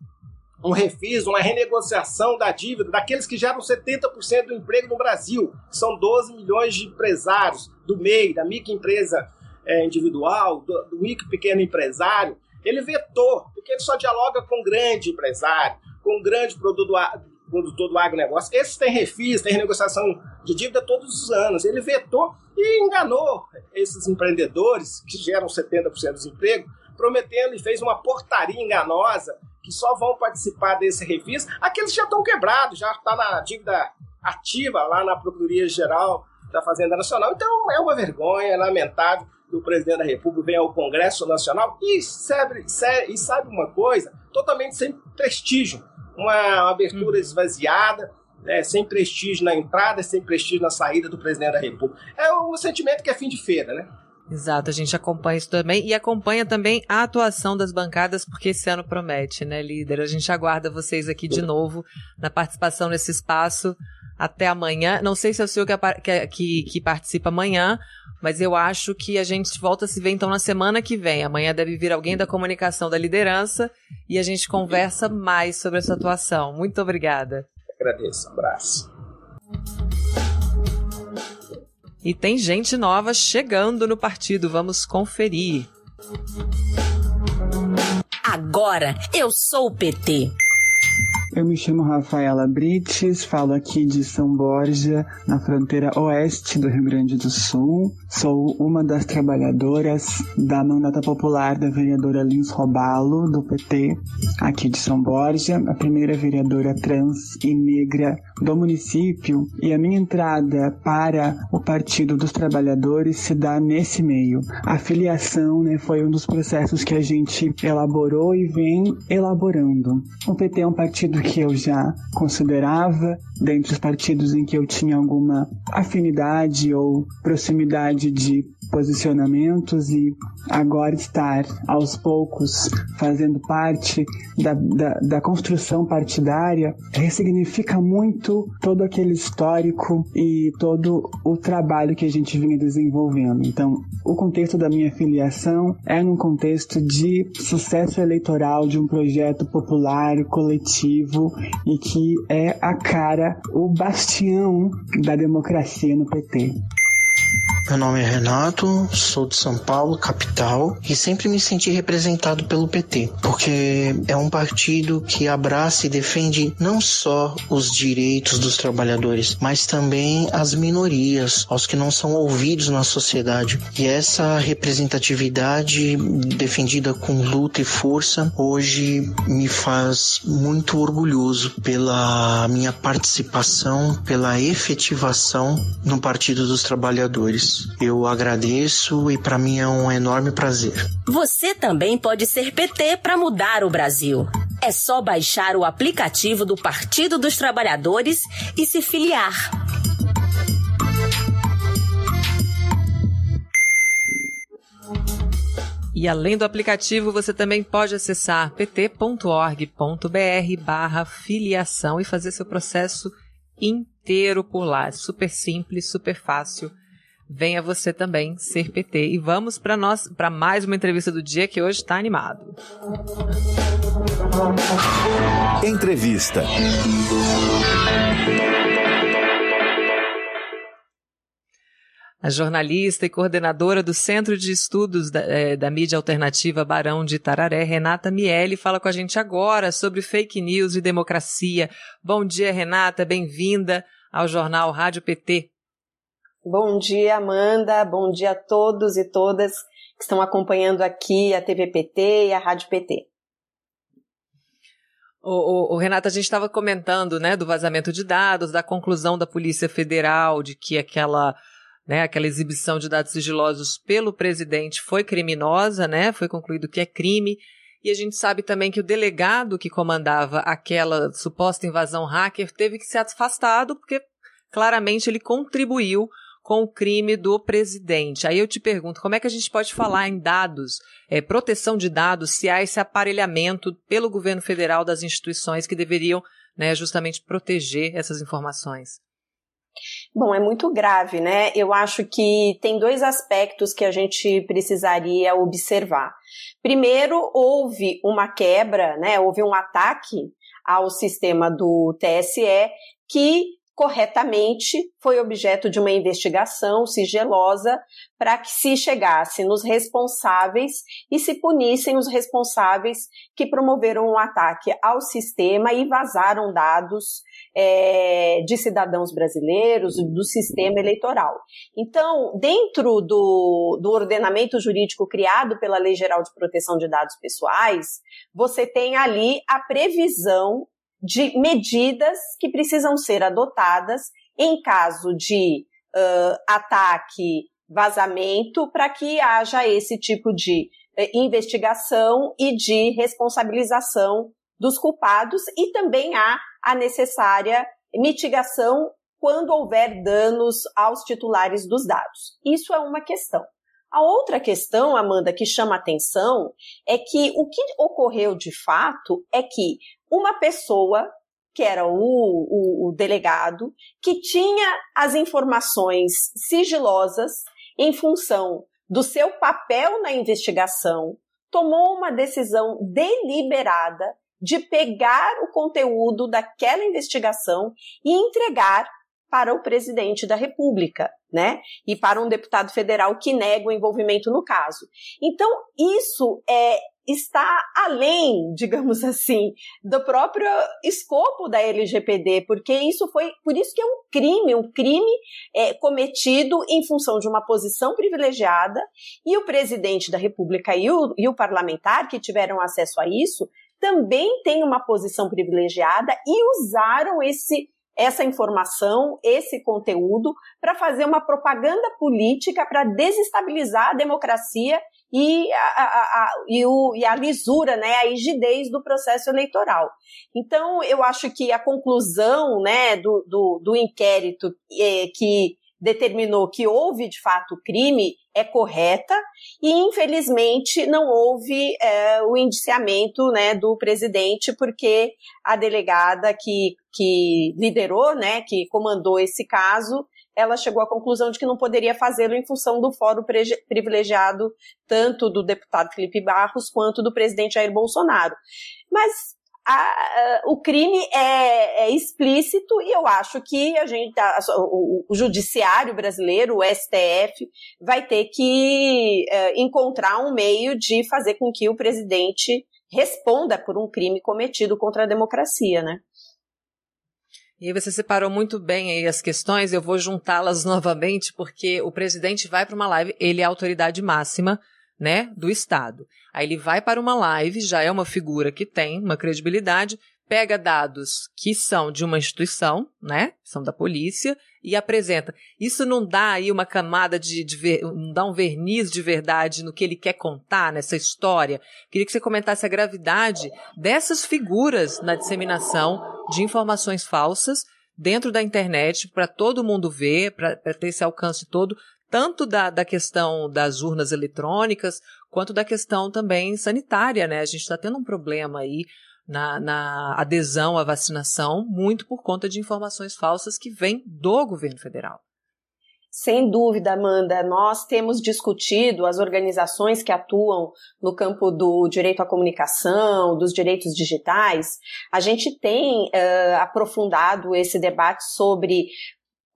um refis, uma renegociação da dívida daqueles que geram 70% do emprego no Brasil, que são 12 milhões de empresários do MEI, da microempresa é, individual, do, do micro pequeno empresário. Ele vetou, porque ele só dialoga com grande empresário, com grande produtor, produtor do agronegócio. Esses têm refis, têm renegociação de dívida todos os anos. Ele vetou e enganou esses empreendedores que geram 70% dos empregos, prometendo e fez uma portaria enganosa que só vão participar desse refis aqueles que já estão quebrados, já está na dívida ativa lá na Procuradoria Geral da Fazenda Nacional. Então é uma vergonha, é lamentável que o presidente da República venha ao Congresso Nacional e sabe, e sabe uma coisa, totalmente sem prestígio, uma abertura esvaziada, né, sem prestígio na entrada, sem prestígio na saída do presidente da República. É um sentimento que é fim de feira, né? Exato, a gente acompanha isso também e acompanha também a atuação das bancadas, porque esse ano promete, né, líder? A gente aguarda vocês aqui de novo na participação nesse espaço até amanhã. Não sei se é o senhor que, que, que participa amanhã, mas eu acho que a gente volta a se ver então na semana que vem. Amanhã deve vir alguém da comunicação da liderança e a gente conversa mais sobre essa atuação. Muito obrigada. Agradeço, um abraço. E tem gente nova chegando no partido, vamos conferir. Agora eu sou o PT. Eu me chamo Rafaela Brites, falo aqui de São Borja, na fronteira oeste do Rio Grande do Sul. Sou uma das trabalhadoras da mandata popular da vereadora Lins Robalo, do PT, aqui de São Borja, a primeira vereadora trans e negra do município. E a minha entrada para o Partido dos Trabalhadores se dá nesse meio. A filiação né, foi um dos processos que a gente elaborou e vem elaborando. O PT é um partido que eu já considerava dentre os partidos em que eu tinha alguma afinidade ou proximidade de posicionamentos e agora estar aos poucos fazendo parte da, da, da, construção partidária ressignifica muito todo aquele histórico e todo o trabalho que a gente vinha desenvolvendo. Então, o contexto da minha filiação é num contexto de sucesso eleitoral de um projeto popular, coletivo e que é a cara, o bastião da democracia no PT. Meu nome é Renato, sou de São Paulo, capital, e sempre me senti representado pelo PT, porque é um partido que abraça e defende não só os direitos dos trabalhadores, mas também as minorias, aos que não são ouvidos na sociedade. E essa representatividade defendida com luta e força hoje me faz muito orgulhoso pela minha participação, pela efetivação no Partido dos Trabalhadores. Eu agradeço e para mim é um enorme prazer. Você também pode ser PT para mudar o Brasil. É só baixar o aplicativo do Partido dos Trabalhadores e se filiar. E além do aplicativo, você também pode acessar pt.org.br barra filiação e fazer seu processo inteiro por lá. Super simples, super fácil venha você também ser PT. E vamos para nós para mais uma entrevista do dia que hoje está animado. Entrevista. A jornalista e coordenadora do Centro de Estudos da, é, da, Mídia Alternativa Barão de Tararé, Renata Miele, fala com a gente agora sobre fake news e democracia. Bom dia, Renata, bem-vinda ao jornal Rádio PT. Bom dia, Amanda. Bom dia a todos e todas que estão acompanhando aqui a TV PT e a Rádio PT. O, o, o Renata, a gente estava comentando, né, do vazamento de dados, da conclusão da Polícia Federal de que aquela, né, aquela exibição de dados sigilosos pelo presidente foi criminosa, né, foi concluído que é crime. E a gente sabe também que o delegado que comandava aquela suposta invasão hacker teve que ser afastado porque claramente ele contribuiu com o crime do presidente. Aí eu te pergunto, como é que a gente pode falar em dados, é, proteção de dados, se há esse aparelhamento pelo governo federal das instituições que deveriam né, justamente proteger essas informações? Bom, é muito grave, né? Eu acho que tem dois aspectos que a gente precisaria observar. Primeiro, houve uma quebra, né? Houve um ataque ao sistema do TSE que corretamente foi objeto de uma investigação sigilosa para que se chegasse nos responsáveis e se punissem os responsáveis que promoveram um ataque ao sistema e vazaram dados é, de cidadãos brasileiros, do sistema eleitoral. Então, dentro do, do ordenamento jurídico criado pela Lei Geral de Proteção de Dados Pessoais, você tem ali a previsão de medidas que precisam ser adotadas em caso de uh, ataque, vazamento, para que haja esse tipo de uh, investigação e de responsabilização dos culpados e também há a necessária mitigação quando houver danos aos titulares dos dados. Isso é uma questão. A outra questão, Amanda, que chama atenção é que o que ocorreu de fato é que uma pessoa, que era o, o, o delegado, que tinha as informações sigilosas em função do seu papel na investigação, tomou uma decisão deliberada de pegar o conteúdo daquela investigação e entregar para o presidente da República, né? E para um deputado federal que nega o envolvimento no caso. Então, isso é está além, digamos assim, do próprio escopo da LGPD, porque isso foi, por isso que é um crime, um crime é, cometido em função de uma posição privilegiada, e o presidente da República e o, e o parlamentar que tiveram acesso a isso também têm uma posição privilegiada e usaram esse essa informação, esse conteúdo, para fazer uma propaganda política para desestabilizar a democracia e a, a, a, e, o, e a lisura, né, a rigidez do processo eleitoral. Então, eu acho que a conclusão né, do, do, do inquérito é, que determinou que houve de fato crime é correta e infelizmente não houve é, o indiciamento né, do presidente porque a delegada que, que liderou, né, que comandou esse caso, ela chegou à conclusão de que não poderia fazê-lo em função do fórum privilegiado tanto do deputado Felipe Barros quanto do presidente Jair Bolsonaro. Mas a, o crime é, é, explícito e eu acho que a gente, a, o, o, judiciário brasileiro, o STF, vai ter que é, encontrar um meio de fazer com que o presidente responda por um crime cometido contra a democracia, né? E você separou muito bem aí as questões, eu vou juntá-las novamente, porque o presidente vai para uma live, ele é a autoridade máxima, né, do Estado. Aí ele vai para uma live, já é uma figura que tem uma credibilidade, pega dados que são de uma instituição, né, são da polícia, e apresenta. Isso não dá aí uma camada de, de ver, não dá um verniz de verdade no que ele quer contar nessa história. Queria que você comentasse a gravidade dessas figuras na disseminação de informações falsas dentro da internet para todo mundo ver, para ter esse alcance todo, tanto da, da questão das urnas eletrônicas, quanto da questão também sanitária, né? A gente está tendo um problema aí na, na, adesão à vacinação, muito por conta de informações falsas que vêm do governo federal. Sem dúvida, Amanda, nós temos discutido as organizações que atuam no campo do direito à comunicação, dos direitos digitais. A gente tem uh, aprofundado esse debate sobre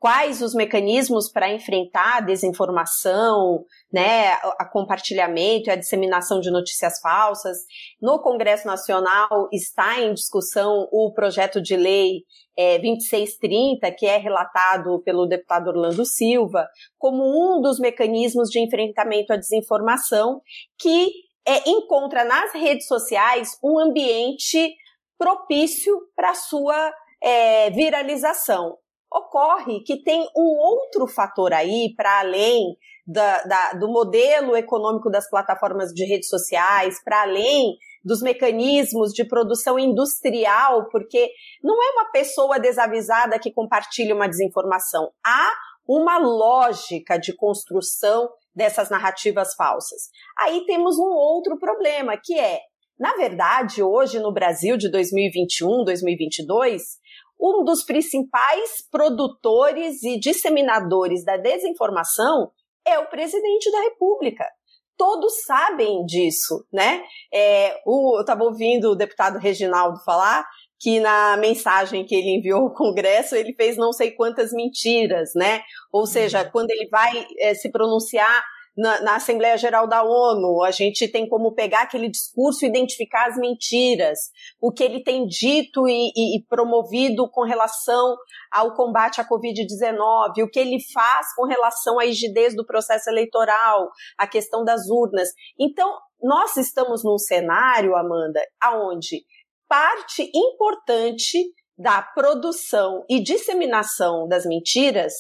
quais os mecanismos para enfrentar a desinformação, né, a compartilhamento e a disseminação de notícias falsas. No Congresso Nacional está em discussão o projeto de lei é, 2630, que é relatado pelo deputado Orlando Silva, como um dos mecanismos de enfrentamento à desinformação que é, encontra nas redes sociais um ambiente propício para sua é, viralização ocorre que tem um outro fator aí, para além da, da, do modelo econômico das plataformas de redes sociais, para além dos mecanismos de produção industrial, porque não é uma pessoa desavisada que compartilha uma desinformação. Há uma lógica de construção dessas narrativas falsas. Aí temos um outro problema, que é, na verdade, hoje no Brasil de 2021, 2022, um dos principais produtores e disseminadores da desinformação é o presidente da República. Todos sabem disso, né? É, o, eu estava ouvindo o deputado Reginaldo falar que na mensagem que ele enviou ao Congresso ele fez não sei quantas mentiras, né? Ou seja, uhum. quando ele vai é, se pronunciar na, na, Assembleia Geral da ONU, a gente tem como pegar aquele discurso e identificar as mentiras, o que ele tem dito e, e, e promovido com relação ao combate à Covid-19, o que ele faz com relação à rigidez do processo eleitoral, a questão das urnas. Então, nós estamos num cenário, Amanda, aonde parte importante da produção e disseminação das mentiras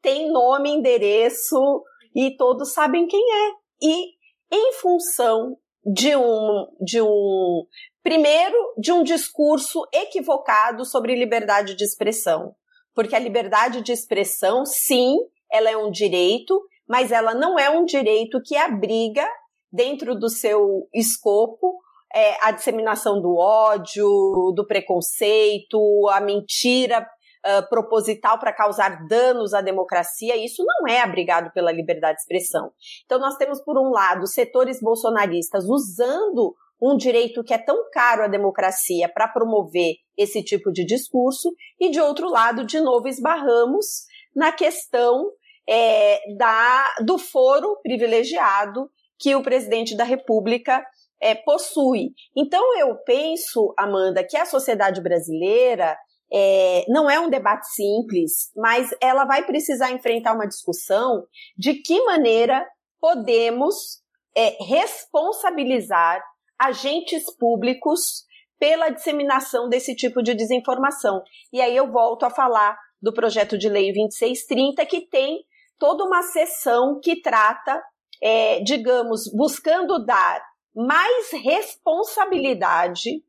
tem nome, endereço, e todos sabem quem é. E em função de um, de um, primeiro, de um discurso equivocado sobre liberdade de expressão. Porque a liberdade de expressão, sim, ela é um direito, mas ela não é um direito que abriga dentro do seu escopo é, a disseminação do ódio, do preconceito, a mentira uh, proposital para causar danos à democracia, isso não é abrigado pela liberdade de expressão. Então, nós temos, por um lado, setores bolsonaristas usando um direito que é tão caro à democracia para promover esse tipo de discurso, e de outro lado, de novo, esbarramos na questão é, da, do foro privilegiado que o presidente da República é, possui. Então, eu penso, Amanda, que a sociedade brasileira é, não é um debate simples, mas ela vai precisar enfrentar uma discussão de que maneira podemos é, responsabilizar agentes públicos pela disseminação desse tipo de desinformação. E aí eu volto a falar do projeto de lei 2630, que tem toda uma sessão que trata, é, digamos, buscando dar mais responsabilidade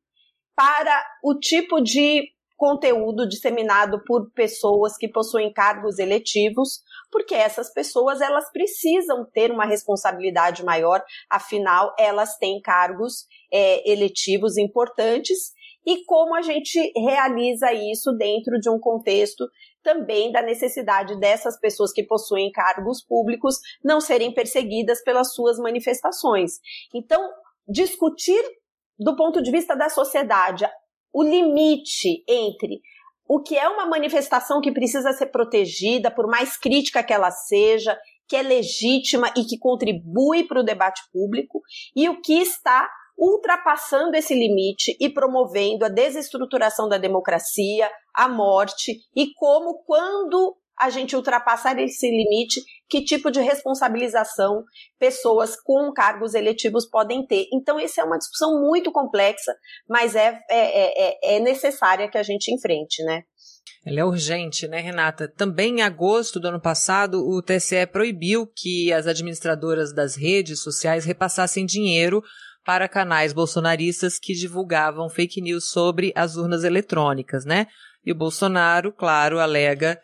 para o tipo de conteúdo disseminado por pessoas que possuem cargos eletivos, porque essas pessoas elas precisam ter uma responsabilidade maior, afinal elas têm cargos é, eletivos importantes e como a gente realiza isso dentro de um contexto também da necessidade dessas pessoas que possuem cargos públicos não serem perseguidas pelas suas manifestações. Então, discutir do ponto de vista da sociedade o limite entre o que é uma manifestação que precisa ser protegida, por mais crítica que ela seja, que é legítima e que contribui para o debate público, e o que está ultrapassando esse limite e promovendo a desestruturação da democracia, a morte, e como, quando a gente ultrapassar esse limite, que tipo de responsabilização pessoas com cargos eletivos podem ter. Então, essa é uma discussão muito complexa, mas é, é, é, é necessária que a gente enfrente, né? Ela é urgente, né, Renata? Também em agosto do ano passado, o TSE proibiu que as administradoras das redes sociais repassassem dinheiro para canais bolsonaristas que divulgavam fake news sobre as urnas eletrônicas, né? E o Bolsonaro, claro, alega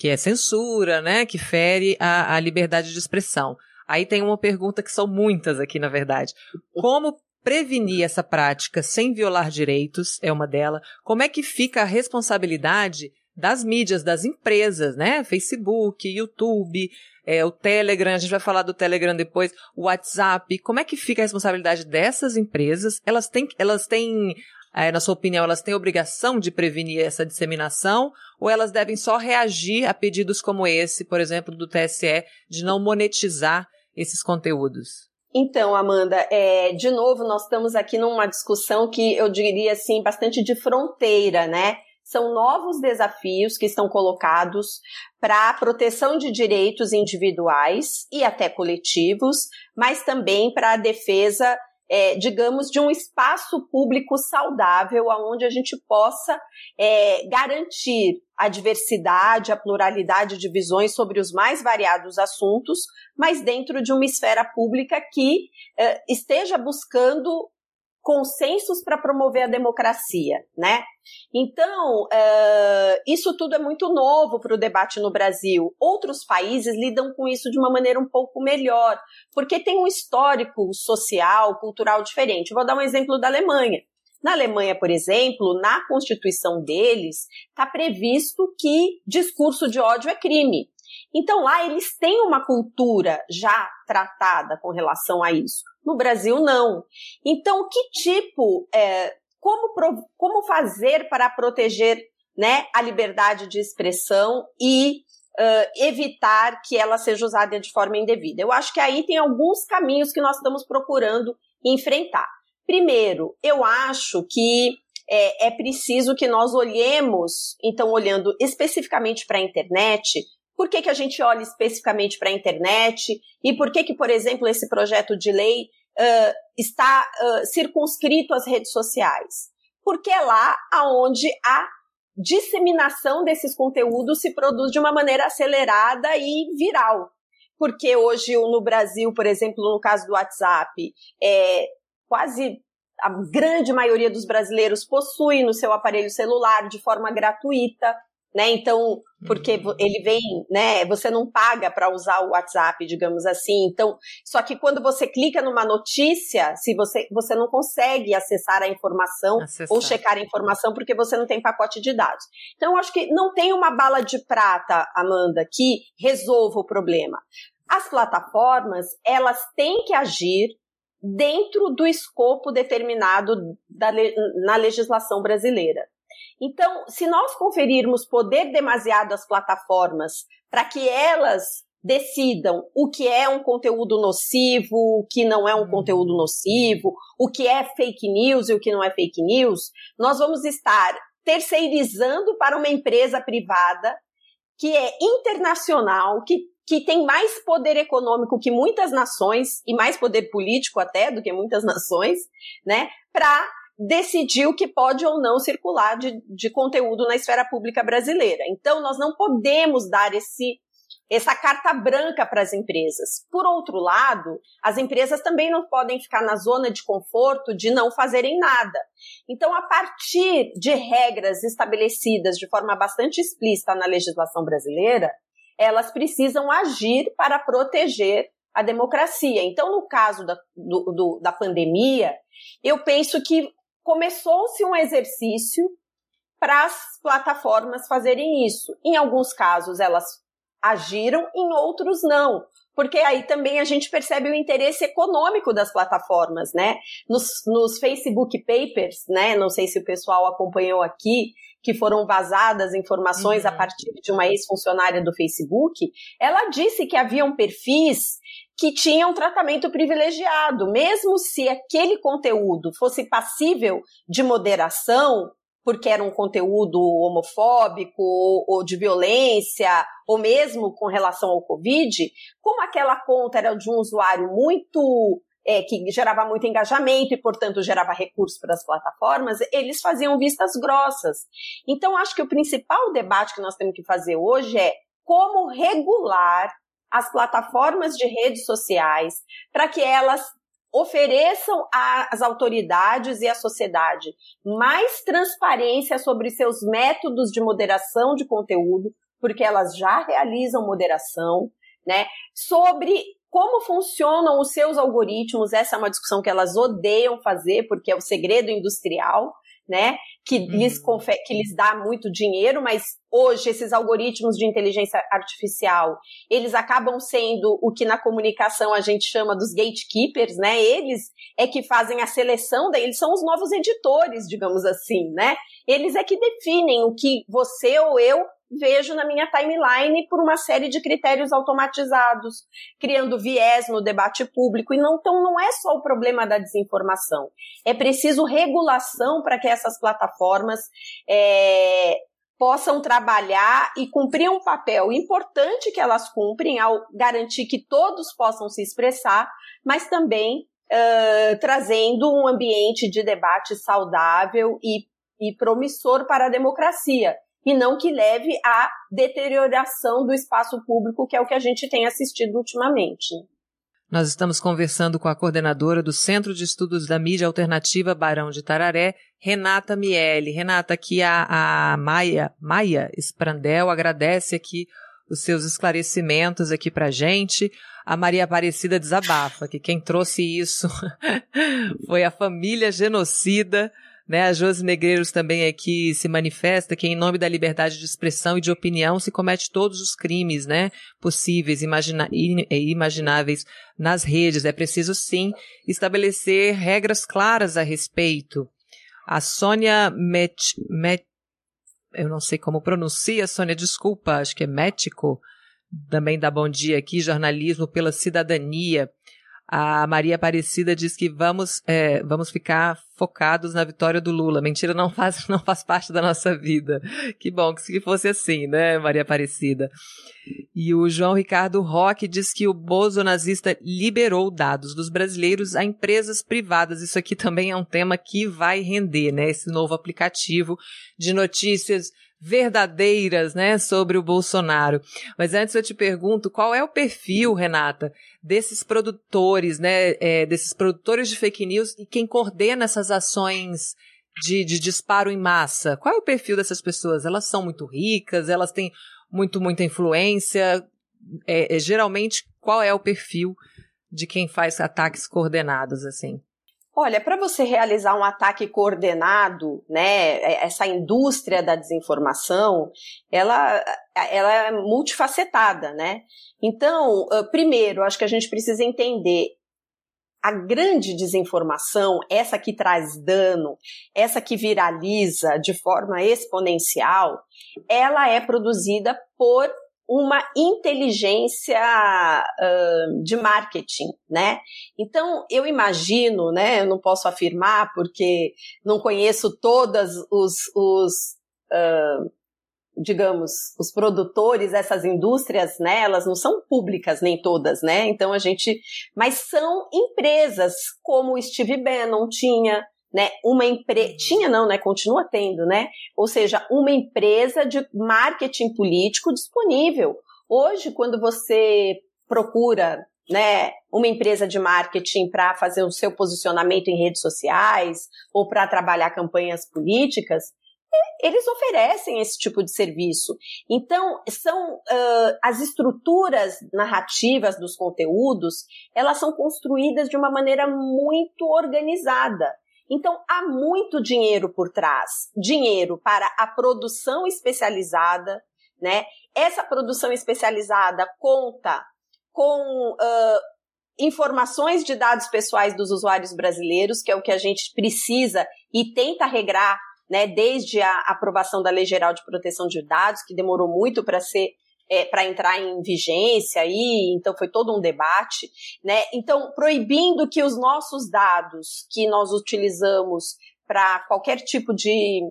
que é censura, né, que fere a, a liberdade de expressão. Aí tem uma pergunta que são muitas aqui, na verdade. Como prevenir essa prática sem violar direitos é uma delas. Como é que fica a responsabilidade das mídias, das empresas, né? Facebook, YouTube, é, o Telegram, a gente vai falar do Telegram depois, o WhatsApp. Como é que fica a responsabilidade dessas empresas? Elas têm, elas têm é, na sua opinião, elas têm obrigação de prevenir essa disseminação ou elas devem só reagir a pedidos como esse, por exemplo, do TSE, de não monetizar esses conteúdos? Então, Amanda, é, de novo, nós estamos aqui numa discussão que eu diria assim, bastante de fronteira, né? São novos desafios que estão colocados para a proteção de direitos individuais e até coletivos, mas também para a defesa é, digamos, de um espaço público saudável, onde a gente possa é, garantir a diversidade, a pluralidade de visões sobre os mais variados assuntos, mas dentro de uma esfera pública que é, esteja buscando consensos para promover a democracia, né? Então, uh, isso tudo é muito novo para o debate no Brasil. Outros países lidam com isso de uma maneira um pouco melhor, porque tem um histórico social, cultural diferente. Vou dar um exemplo da Alemanha. Na Alemanha, por exemplo, na Constituição deles, está previsto que discurso de ódio é crime. Então lá eles têm uma cultura já tratada com relação a isso. No Brasil, não. Então, que tipo, é, como, como fazer para proteger né, a liberdade de expressão e uh, evitar que ela seja usada de forma indevida? Eu acho que aí tem alguns caminhos que nós estamos procurando enfrentar. Primeiro, eu acho que é, é preciso que nós olhemos, então, olhando especificamente para a internet, por que, que a gente olha especificamente para a internet e por que, que, por exemplo, esse projeto de lei uh, está uh, circunscrito às redes sociais? Porque é lá aonde a disseminação desses conteúdos se produz de uma maneira acelerada e viral. Porque hoje no Brasil, por exemplo, no caso do WhatsApp, é quase a grande maioria dos brasileiros possui no seu aparelho celular de forma gratuita né? Então, porque uhum. ele vem, né? Você não paga para usar o WhatsApp, digamos assim. Então, só que quando você clica numa notícia, se você você não consegue acessar a informação acessar. ou checar a informação porque você não tem pacote de dados. Então, eu acho que não tem uma bala de prata, Amanda, que resolva o problema. As plataformas, elas têm que agir dentro do escopo determinado da, na legislação brasileira. Então, se nós conferirmos poder demasiado às plataformas para que elas decidam o que é um conteúdo nocivo, o que não é um uhum. conteúdo nocivo, o que é fake news e o que não é fake news, nós vamos estar terceirizando para uma empresa privada que é internacional, que, que tem mais poder econômico que muitas nações e mais poder político até do que muitas nações, né, para decidir o que pode ou não circular de, de conteúdo na esfera pública brasileira. Então, nós não podemos dar esse essa carta branca para as empresas. Por outro lado, as empresas também não podem ficar na zona de conforto de não fazerem nada. Então, a partir de regras estabelecidas de forma bastante explícita na legislação brasileira, elas precisam agir para proteger a democracia. Então, no caso da, do, do, da pandemia, eu penso que começou-se um exercício para as plataformas fazerem isso. Em alguns casos, elas agiram, em outros não. Porque aí também a gente percebe o interesse econômico das plataformas, né? Nos, nos Facebook Papers, né? Não sei se o pessoal acompanhou aqui, que foram vazadas informações uhum. a partir de uma ex-funcionária do Facebook, ela disse que haviam perfis que tinham tratamento privilegiado, mesmo se aquele conteúdo fosse passível de moderação, porque era um conteúdo homofóbico ou, de violência, ou mesmo com relação ao Covid, como aquela conta era de um usuário muito. É, que gerava muito engajamento e, portanto, gerava recursos para as plataformas, eles faziam vistas grossas. Então, acho que o principal debate que nós temos que fazer hoje é como regular as plataformas de redes sociais para que elas ofereçam às autoridades e à sociedade mais transparência sobre seus métodos de moderação de conteúdo, porque elas já realizam moderação, né? Sobre como funcionam os seus algoritmos, essa é uma discussão que elas odeiam fazer, porque é o segredo industrial, né? Que, uhum. lhes, que lhes dá muito dinheiro, mas hoje esses algoritmos de inteligência artificial, eles acabam sendo o que na comunicação a gente chama dos gatekeepers, né? Eles é que fazem a seleção, eles são os novos editores, digamos assim, né? Eles é que definem o que você ou eu vejo na minha timeline por uma série de critérios automatizados, criando viés no debate público. E não, então não é só o problema da desinformação. É preciso regulação para que essas plataformas é, possam trabalhar e cumprir um papel importante que elas cumprem ao garantir que todos possam se expressar, mas também uh, trazendo um ambiente de debate saudável e, e promissor para a democracia e não que leve à deterioração do espaço público, que é o que a gente tem assistido ultimamente. Nós estamos conversando com a coordenadora do Centro de Estudos da Mídia Alternativa Barão de Tararé, Renata Miele. Renata, aqui a, a Maia, Maia Sprandel agradece aqui os seus esclarecimentos aqui pra gente. A Maria Aparecida desabafa que quem trouxe isso foi a família genocida né, a Josi Negreiros também aqui se manifesta que em nome da liberdade de expressão e de opinião se comete todos os crimes, né, possíveis, e imagináveis nas redes. É preciso sim estabelecer regras claras a respeito. A Sônia Met, Met eu não sei como pronuncia, Sônia, desculpa, acho que é Mético, também dá bom dia aqui, jornalismo pela cidadania. A Maria Aparecida diz que vamos, é, vamos ficar focados na vitória do Lula. Mentira, não faz, não faz parte da nossa vida. Que bom que fosse assim, né, Maria Aparecida? E o João Ricardo Roque diz que o Bozo nazista liberou dados dos brasileiros a empresas privadas. Isso aqui também é um tema que vai render, né? Esse novo aplicativo de notícias verdadeiras, né, sobre o Bolsonaro. Mas antes eu te pergunto, qual é o perfil, Renata, desses produtores, né, é, desses produtores de fake news e quem coordena essas ações de, de disparo em massa? Qual é o perfil dessas pessoas? Elas são muito ricas? Elas têm muito, muita influência? É, é, geralmente, qual é o perfil de quem faz ataques coordenados, assim? Olha, para você realizar um ataque coordenado, né, é, essa indústria da desinformação, ela, ela é multifacetada, né? Então, primeiro, acho que a gente precisa entender a grande desinformação, essa que traz dano, essa que viraliza de forma exponencial, ela é produzida por uma inteligência uh, de marketing, né? Então, eu imagino, né? Eu não posso afirmar porque não conheço todas os, os uh, digamos, os produtores dessas indústrias, né, elas não são públicas nem todas, né? Então a gente, mas são empresas como o Steve Bannon tinha, né, uma empresa, tinha não, né, continua tendo, né? Ou seja, uma empresa de marketing político disponível. Hoje, quando você procura né, uma empresa de marketing para fazer o seu posicionamento em redes sociais ou para trabalhar campanhas políticas, eles oferecem esse tipo de serviço. Então, são uh, as estruturas narrativas dos conteúdos, elas são construídas de uma maneira muito organizada. Então, há muito dinheiro por trás. Dinheiro para a produção especializada, né? Essa produção especializada conta com uh, informações de dados pessoais dos usuários brasileiros, que é o que a gente precisa e tenta regrar né, desde a aprovação da Lei Geral de Proteção de Dados, que demorou muito para ser é, para entrar em vigência aí, então foi todo um debate, né? Então, proibindo que os nossos dados que nós utilizamos para qualquer tipo de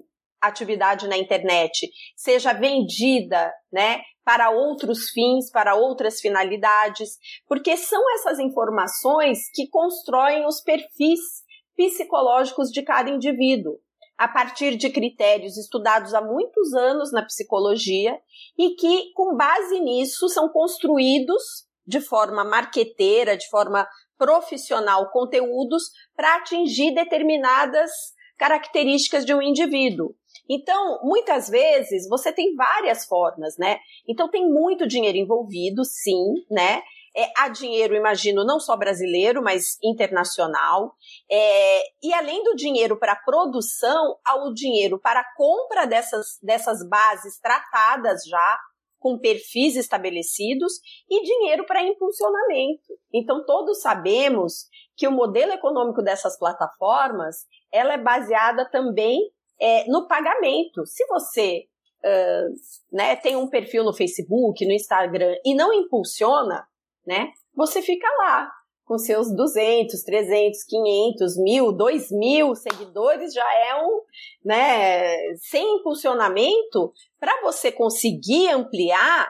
atividade na internet seja vendida, né, para outros fins, para outras finalidades, porque são essas informações que constroem os perfis psicológicos de cada indivíduo a partir de critérios estudados há muitos anos na psicologia e que, com base nisso, são construídos de forma marqueteira, de forma profissional, conteúdos para atingir determinadas características de um indivíduo. Então, muitas vezes você tem várias formas, né? Então tem muito dinheiro envolvido, sim, né? É, há dinheiro, imagino, não só brasileiro, mas internacional. É, e além do dinheiro para produção, há o dinheiro para compra dessas, dessas bases tratadas já, com perfis estabelecidos, e dinheiro para impulsionamento. Então, todos sabemos que o modelo econômico dessas plataformas ela é baseada também é, no pagamento. Se você uh, né, tem um perfil no Facebook, no Instagram e não impulsiona, né? Você fica lá com seus 200, 300, 500, mil, 2 mil seguidores já é um, né? Sem impulsionamento, para você conseguir ampliar,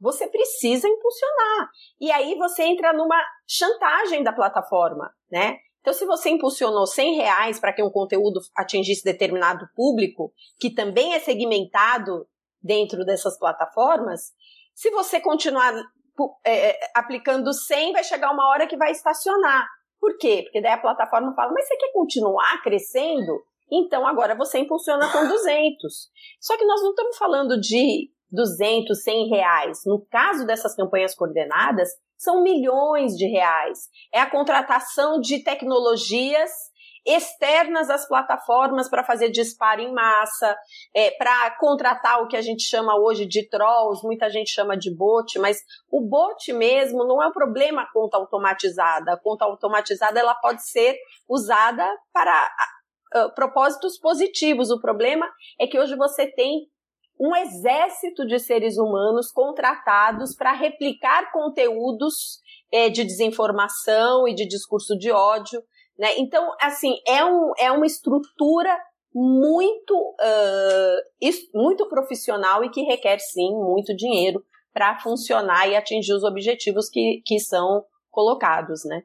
você precisa impulsionar. E aí você entra numa chantagem da plataforma, né? Então, se você impulsionou 100 reais para que um conteúdo atingisse determinado público, que também é segmentado dentro dessas plataformas, se você continuar é, é, aplicando 100, vai chegar uma hora que vai estacionar. Por quê? Porque daí a plataforma fala, mas você quer continuar crescendo? Então agora você impulsiona com 200. Só que nós não estamos falando de 200, 100 reais. No caso dessas campanhas coordenadas, são milhões de reais. É a contratação de tecnologias externas às plataformas para fazer disparo em massa, é, para contratar o que a gente chama hoje de trolls, muita gente chama de bot, mas o bot mesmo não é um problema a conta automatizada. A conta automatizada ela pode ser usada para uh, propósitos positivos. O problema é que hoje você tem um exército de seres humanos contratados para replicar conteúdos é, de desinformação e de discurso de ódio né? Então, assim, é, um, é uma estrutura muito, uh, muito profissional e que requer, sim, muito dinheiro para funcionar e atingir os objetivos que, que são colocados, né?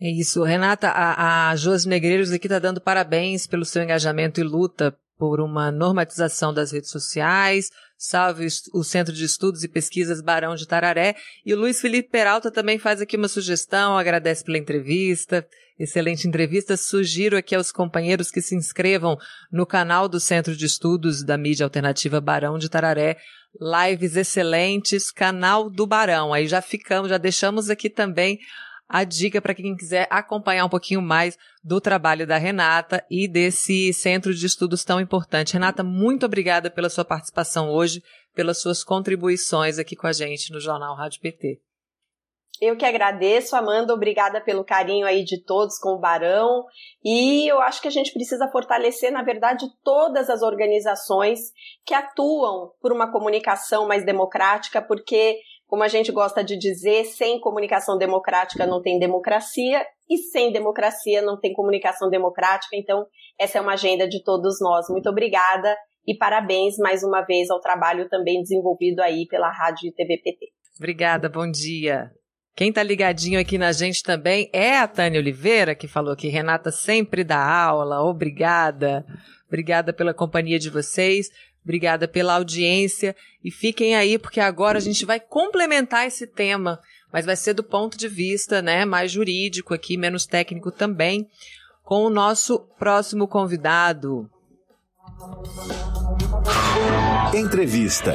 É isso. Renata, a, a Josi Negreiros aqui está dando parabéns pelo seu engajamento e luta por uma normatização das redes sociais, salve o Centro de Estudos e Pesquisas Barão de Tararé. E o Luiz Felipe Peralta também faz aqui uma sugestão, agradece pela entrevista. Excelente entrevista. Sugiro aqui aos companheiros que se inscrevam no canal do Centro de Estudos da Mídia Alternativa Barão de Tararé. Lives excelentes, canal do Barão. Aí já ficamos, já deixamos aqui também a dica para quem quiser acompanhar um pouquinho mais do trabalho da Renata e desse centro de estudos tão importante. Renata, muito obrigada pela sua participação hoje, pelas suas contribuições aqui com a gente no Jornal Rádio PT. Eu que agradeço, Amanda, obrigada pelo carinho aí de todos com o Barão. E eu acho que a gente precisa fortalecer, na verdade, todas as organizações que atuam por uma comunicação mais democrática, porque, como a gente gosta de dizer, sem comunicação democrática não tem democracia, e sem democracia não tem comunicação democrática. Então, essa é uma agenda de todos nós. Muito obrigada e parabéns mais uma vez ao trabalho também desenvolvido aí pela Rádio e TV PT. Obrigada, bom dia. Quem está ligadinho aqui na gente também é a Tânia Oliveira, que falou que Renata sempre dá aula. Obrigada. Obrigada pela companhia de vocês. Obrigada pela audiência. E fiquem aí, porque agora a gente vai complementar esse tema, mas vai ser do ponto de vista né, mais jurídico aqui, menos técnico também, com o nosso próximo convidado. Entrevista.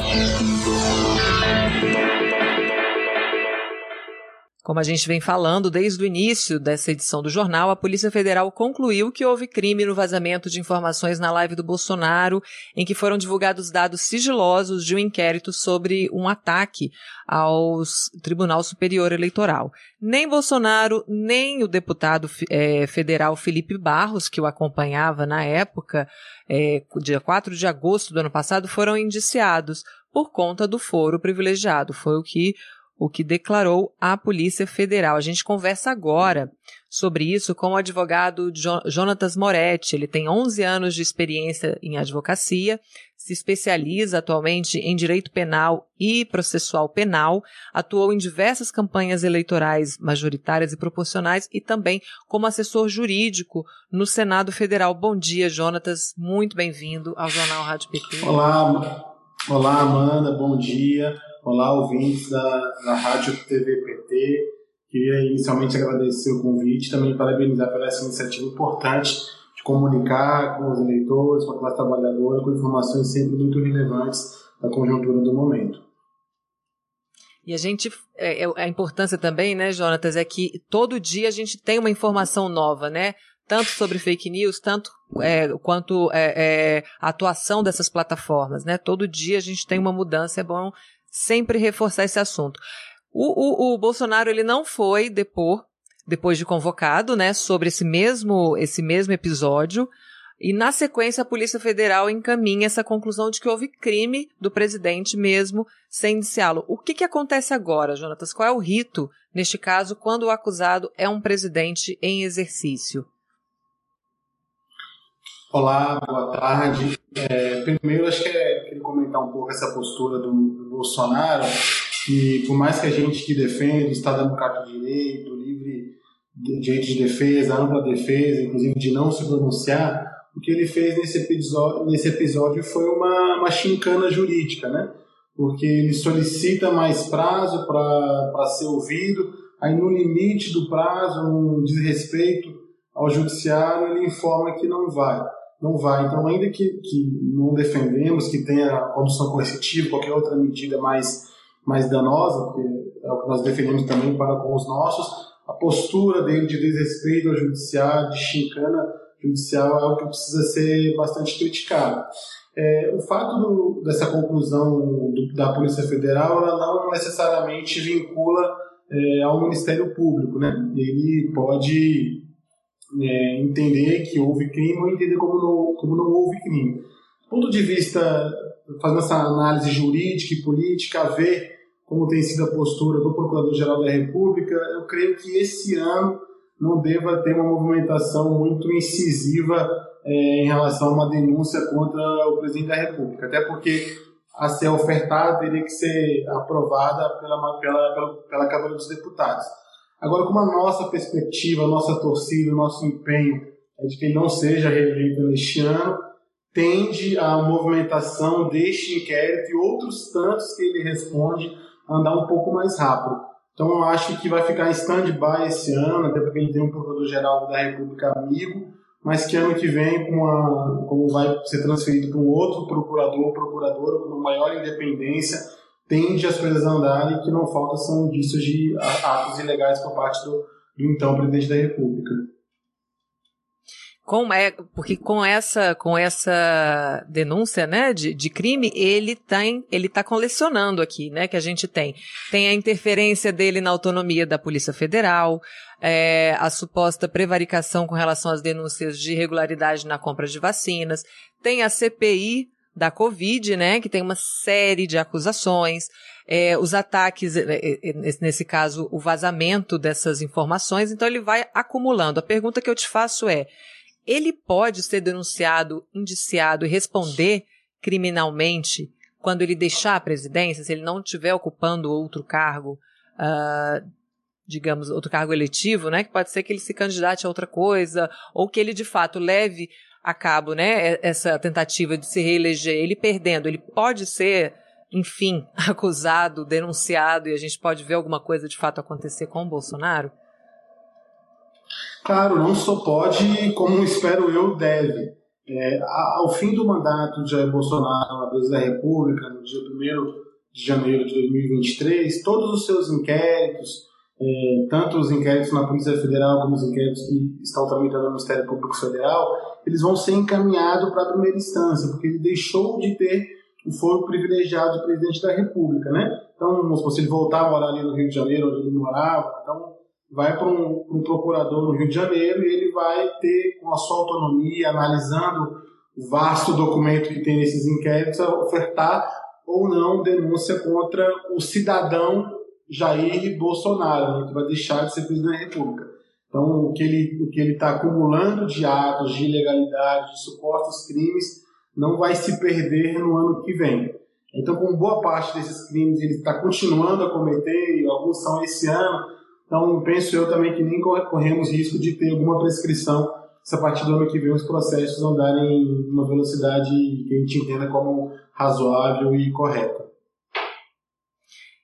Como a gente vem falando desde o início dessa edição do jornal, a Polícia Federal concluiu que houve crime no vazamento de informações na live do Bolsonaro, em que foram divulgados dados sigilosos de um inquérito sobre um ataque ao Tribunal Superior Eleitoral. Nem Bolsonaro, nem o deputado é, federal Felipe Barros, que o acompanhava na época, é, dia 4 de agosto do ano passado, foram indiciados por conta do foro privilegiado. Foi o que o que declarou a Polícia Federal. A gente conversa agora sobre isso com o advogado Jonatas Moretti. Ele tem 11 anos de experiência em advocacia, se especializa atualmente em direito penal e processual penal, atuou em diversas campanhas eleitorais majoritárias e proporcionais e também como assessor jurídico no Senado Federal. Bom dia, Jonatas. Muito bem-vindo ao Jornal Rádio PT. Olá, olá Amanda. Bom dia. Olá, ouvintes da, da Rádio TV PT. Queria inicialmente agradecer o convite e também parabenizar pela essa iniciativa importante de comunicar com os eleitores, com a classe trabalhadora, com informações sempre muito relevantes da conjuntura do momento. E a gente, é, é, a importância também, né, Jonatas, é que todo dia a gente tem uma informação nova, né? Tanto sobre fake news, tanto é, quanto é, é, a atuação dessas plataformas, né? Todo dia a gente tem uma mudança, é bom sempre reforçar esse assunto. O, o, o Bolsonaro ele não foi depor depois de convocado, né, sobre esse mesmo esse mesmo episódio. E na sequência a Polícia Federal encaminha essa conclusão de que houve crime do presidente mesmo sem indiciá-lo. O que, que acontece agora, Jonatas? Qual é o rito neste caso quando o acusado é um presidente em exercício? Olá, boa tarde. É, primeiro, acho que é queria comentar um pouco essa postura do, do, Bolsonaro, que por mais que a gente que defende o Estado Democrático de Direito, livre direito de defesa, ampla defesa, inclusive de não se pronunciar, o que ele fez nesse episódio, nesse episódio foi uma, uma chincana jurídica, né? Porque ele solicita mais prazo para ser ouvido, aí no limite do prazo, um desrespeito ao judiciário, ele informa que não vai não vai. Então, ainda que, que não defendemos que tenha condução coercitiva, qualquer outra medida mais, mais danosa, porque é o que nós defendemos também para com os nossos, a postura dele de desrespeito ao judiciário, de chincana judicial, é algo que precisa ser bastante criticado. É, o fato do, dessa conclusão do, da Polícia Federal, ela não necessariamente vincula é, ao Ministério Público, né? Ele pode é, entender que houve crime ou entender como não, como não houve crime. Do ponto de vista, fazendo essa análise jurídica e política, ver como tem sido a postura do Procurador-Geral da República, eu creio que esse ano não deva ter uma movimentação muito incisiva é, em relação a uma denúncia contra o presidente da República, até porque a ser ofertada teria que ser aprovada pela, pela, pela, pela Câmara dos Deputados. Agora, como a nossa perspectiva, a nossa torcida, o nosso empenho é de que ele não seja reeleito neste ano, tende a movimentação deste inquérito e outros tantos que ele responde a andar um pouco mais rápido. Então, eu acho que vai ficar em stand-by esse ano, até porque ele tem um Procurador-Geral da República amigo, mas que ano que vem, com a, como vai ser transferido para um outro procurador ou procuradora com maior independência, tende as coisas a andarem que não falta são indícios de atos ilegais por parte do, do então presidente da República. com é, porque com essa com essa denúncia né de, de crime ele tem ele está colecionando aqui né que a gente tem tem a interferência dele na autonomia da polícia federal é, a suposta prevaricação com relação às denúncias de irregularidade na compra de vacinas tem a CPI da Covid, né, que tem uma série de acusações, é, os ataques, é, é, nesse caso, o vazamento dessas informações, então ele vai acumulando. A pergunta que eu te faço é: ele pode ser denunciado, indiciado e responder criminalmente quando ele deixar a presidência, se ele não estiver ocupando outro cargo, uh, digamos, outro cargo eletivo, né? Que pode ser que ele se candidate a outra coisa, ou que ele de fato leve a cabo, né? Essa tentativa de se reeleger, ele perdendo, ele pode ser, enfim, acusado, denunciado, e a gente pode ver alguma coisa de fato acontecer com o Bolsonaro? Claro, não só pode, como espero eu, deve. É, ao fim do mandato de Jair Bolsonaro na presidência da República, no dia 1 de janeiro de 2023, todos os seus inquéritos, é, tanto os inquéritos na Polícia Federal como os inquéritos que estão tramitando no Ministério Público Federal, eles vão ser encaminhados para a primeira instância, porque ele deixou de ter o foro privilegiado de presidente da República, né? Então, se ele voltar a morar ali no Rio de Janeiro, onde ele morava, então vai para um, um, procurador no Rio de Janeiro e ele vai ter, com a sua autonomia, analisando o vasto documento que tem nesses inquéritos, ofertar ou não denúncia contra o cidadão Jair Bolsonaro, né, que vai deixar de ser presidente da República. Então, o que ele está acumulando de atos de ilegalidade, de supostos crimes, não vai se perder no ano que vem. Então, com boa parte desses crimes ele está continuando a cometer, e alguns são esse ano, então, penso eu também que nem corremos risco de ter alguma prescrição se a partir do ano que vem os processos andarem em uma velocidade que a gente entenda como razoável e correta.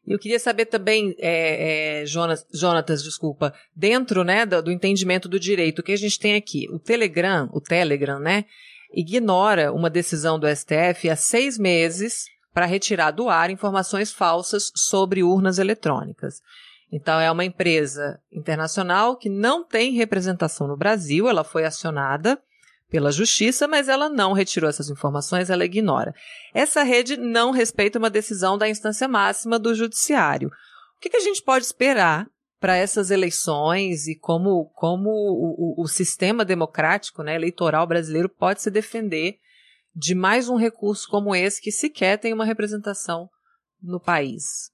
Eu queria saber também, é, é, Jonas, Jonatas, desculpa, dentro né, do, do, entendimento do direito, o que a gente tem aqui? O Telegram, o Telegram, né, ignora uma decisão do STF há seis meses para retirar do ar informações falsas sobre urnas eletrônicas. Então, é uma empresa internacional que não tem representação no Brasil, ela foi acionada pela justiça, mas ela não retirou essas informações, ela ignora. Essa rede não respeita uma decisão da instância máxima do judiciário. O que, que a gente pode esperar para essas eleições e como, como o, o, o sistema democrático né, eleitoral brasileiro pode se defender de mais um recurso como esse que sequer tem uma representação no país?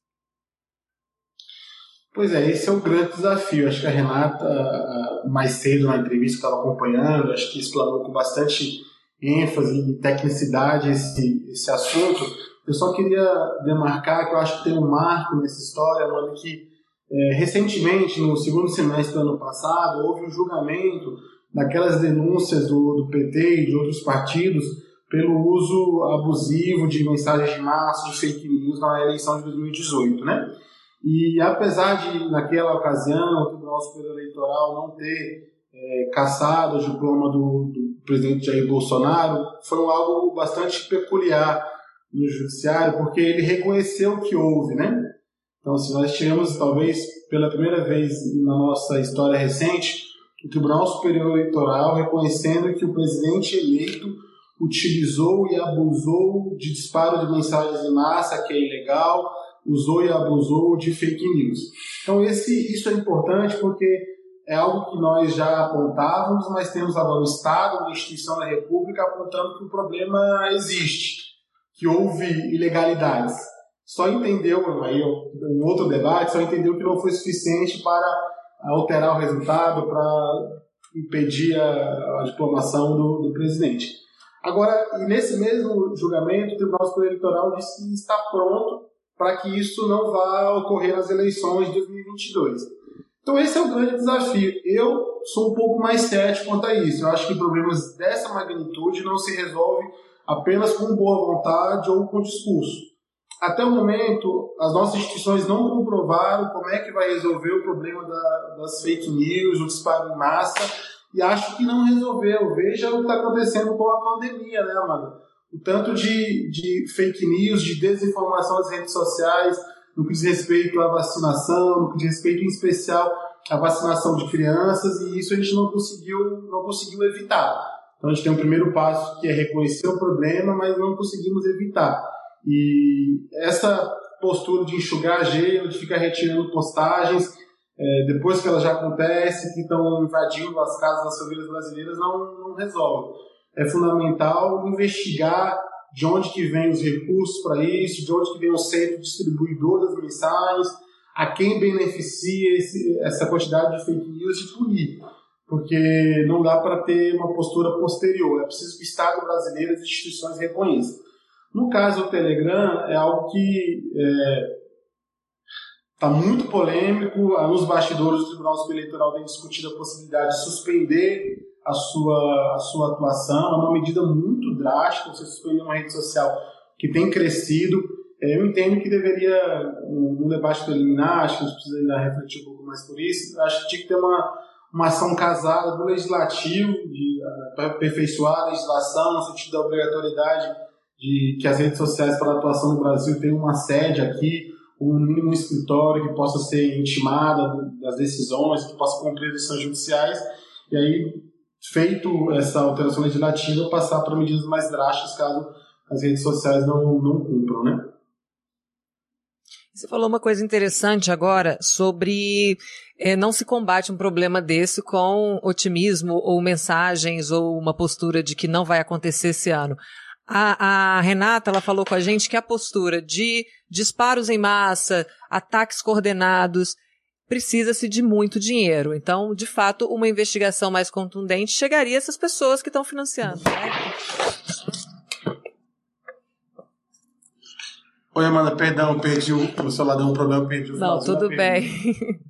Pois é, esse é o grande desafio. Acho que a Renata, mais cedo na entrevista que estava acompanhando, acho que explanou com bastante ênfase e tecnicidade esse, esse assunto. Eu só queria demarcar que eu acho que tem um marco nessa história, mano, que é, recentemente, no segundo semestre do ano passado, houve um julgamento daquelas denúncias do, do PT e de outros partidos pelo uso abusivo de mensagens de massa, de fake news na eleição de 2018, né? E apesar de, naquela ocasião, o Tribunal Superior Eleitoral não ter é, caçado o diploma do, do, presidente Jair Bolsonaro, foi algo bastante peculiar no Judiciário, porque ele reconheceu que houve, né? Então, se nós tivemos, talvez, pela primeira vez na nossa história recente, o Tribunal Superior Eleitoral reconhecendo que o presidente eleito utilizou e abusou de disparo de mensagens em massa, que é ilegal, usou e abusou de fake news. Então esse, isso é importante porque é algo que nós já apontávamos, mas temos agora o Estado, uma instituição da República apontando que o problema existe, que houve ilegalidades. Só entendeu, aí um outro debate, só entendeu que não foi suficiente para alterar o resultado, para impedir a, a diplomação do, do presidente. Agora, nesse mesmo julgamento, o Tribunal Superior Eleitoral disse que está pronto para que isso não vá ocorrer nas eleições de 2022. Então esse é o grande desafio. Eu sou um pouco mais cético quanto a isso. Eu acho que problemas dessa magnitude não se resolvem apenas com boa vontade ou com discurso. Até o momento, as nossas instituições não comprovaram como é que vai resolver o problema da, das fake news, o disparo em massa, e acho que não resolveu. Veja o que está acontecendo com a pandemia, né, Amanda? O tanto de, de fake news, de desinformação nas redes sociais, no que diz respeito à vacinação, no que diz respeito em especial a vacinação de crianças e isso a gente não conseguiu, não conseguiu evitar. Então a gente tem um primeiro passo que é reconhecer o problema, mas não conseguimos evitar. E essa postura de enxugar gelo, de ficar retirando postagens, é, depois que ela já acontece, que estão invadindo as casas das famílias brasileiras, não, não resolve. É fundamental investigar de onde que vem os recursos para isso, de onde que vem o centro distribuidor das mensagens, a quem beneficia esse, essa quantidade de fake news e punir. Porque não dá para ter uma postura posterior, é preciso que o Estado brasileiro e as instituições reconheçam. No caso do Telegram, é algo que está é, muito polêmico. Nos bastidores do Tribunal Superior Eleitoral tem discutido a possibilidade de suspender a sua, a sua atuação. É uma medida muito drástica, você suspender uma rede social que tem crescido. É, eu entendo que deveria, um, debate preliminar, acho que a gente precisa ainda refletir um pouco mais por isso, acho que tinha que ter uma, uma ação casada do legislativo para aperfeiçoar a legislação no sentido da obrigatoriedade de que as redes sociais para atuação no Brasil tenham uma sede aqui, um mínimo escritório que possa ser intimada das decisões, que possa cumprir decisões judiciais, e aí, feito essa alteração legislativa, passar para medidas mais drásticas caso as redes sociais não, não cumpram, né? Você falou uma coisa interessante agora sobre é, não se combate um problema desse com otimismo ou mensagens ou uma postura de que não vai acontecer esse ano. A, a, Renata ela falou com a gente que a postura de disparos em massa, ataques coordenados, precisa-se de muito dinheiro. Então, de fato, uma investigação mais contundente chegaria a essas pessoas que estão financiando. Oi, Amanda, perdão, perdi o, o celular deu um problema, perdi o Não, tudo bem.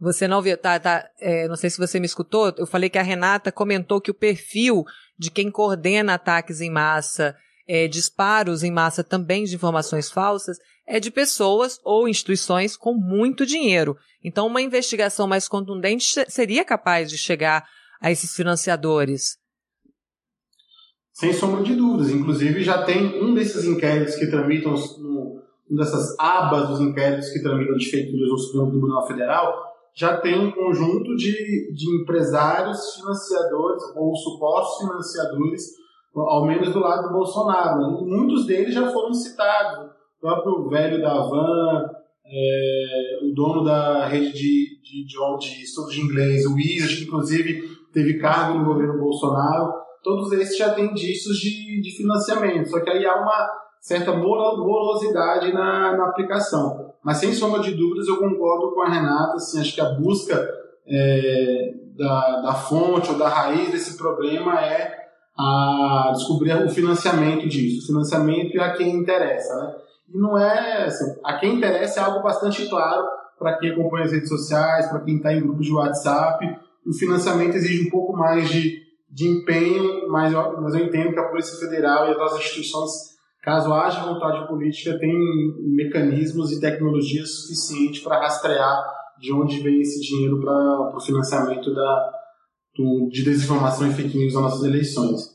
Você não viu, tá, tá, é, não sei se você me escutou, eu falei que a Renata comentou que o perfil de quem coordena ataques em massa, é, disparos em massa também de informações falsas, é de pessoas ou instituições com muito dinheiro. Então, uma investigação mais contundente seria capaz de chegar a esses financiadores. Sem sombra de dúvidas. Inclusive, já tem um desses inquéritos que tramitam, um, dessas abas dos inquéritos que tramitam de news no Supremo Tribunal Federal, já tem um conjunto de, de empresários financiadores ou supostos financiadores, ao menos do lado do Bolsonaro. Muitos deles já foram citados. Próprio velho da Van, é, o dono da rede de, de, de, de estudo de inglês, o Wizard, que inclusive teve cargo no governo Bolsonaro. Todos esses já têm indícios de, de financiamento. Só que aí há uma certa morosidade na, na aplicação. Mas sem sombra de dúvidas eu concordo com a Renata, assim, acho que a busca é, da, da fonte ou da raiz desse problema é a descobrir o financiamento disso. O financiamento é a quem interessa, né? E não é, assim, a quem interessa é algo bastante claro para quem acompanha as redes sociais, para quem está em grupos de WhatsApp. O financiamento exige um pouco mais de, de empenho, mas eu, mas eu entendo que a Polícia Federal e as nossas instituições Caso haja vontade política, tem mecanismos e tecnologias suficientes para rastrear de onde vem esse dinheiro para o financiamento da, do, de desinformação e fake news nas nossas eleições.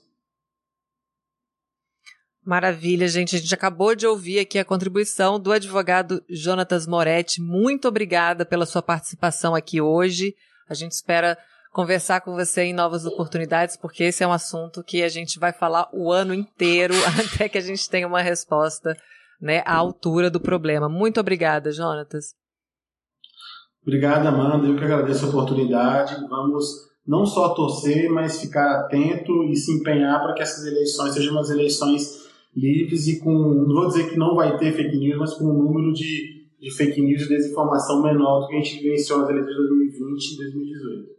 Maravilha, gente. A gente acabou de ouvir aqui a contribuição do advogado Jonatas Moretti. Muito obrigada pela sua participação aqui hoje. A gente espera conversar com você em novas oportunidades, porque esse é um assunto que a gente vai falar o ano inteiro até que a gente tenha uma resposta né, à altura do problema. Muito obrigada, Jonatas. Obrigado, Amanda. Eu que agradeço a oportunidade. Vamos não só torcer, mas ficar atento e se empenhar para que essas eleições sejam umas eleições livres e com, não vou dizer que não vai ter fake news, mas com um número de, de fake news e desinformação menor do que a gente vivenciou nas eleições de 2020 e 2018.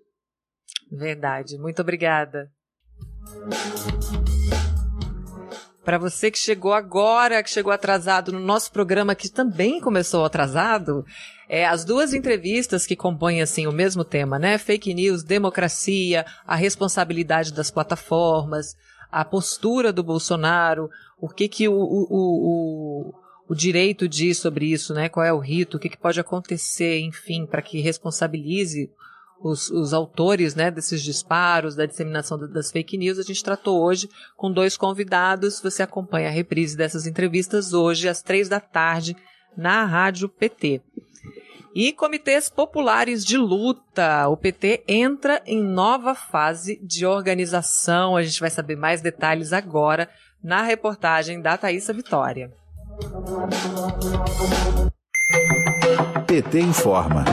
Verdade. Muito obrigada. Para você que chegou agora, que chegou atrasado no nosso programa, que também começou atrasado, é, as duas entrevistas que compõem assim o mesmo tema, né? Fake news, democracia, a responsabilidade das plataformas, a postura do Bolsonaro, o que que o, o, o, o direito diz sobre isso, né? Qual é o rito, o que, que pode acontecer, enfim, para que responsabilize os, os autores né, desses disparos, da disseminação das fake news, a gente tratou hoje com dois convidados. Você acompanha a reprise dessas entrevistas hoje às três da tarde na Rádio PT. E comitês populares de luta. O PT entra em nova fase de organização. A gente vai saber mais detalhes agora na reportagem da Thaisa Vitória. PT informa.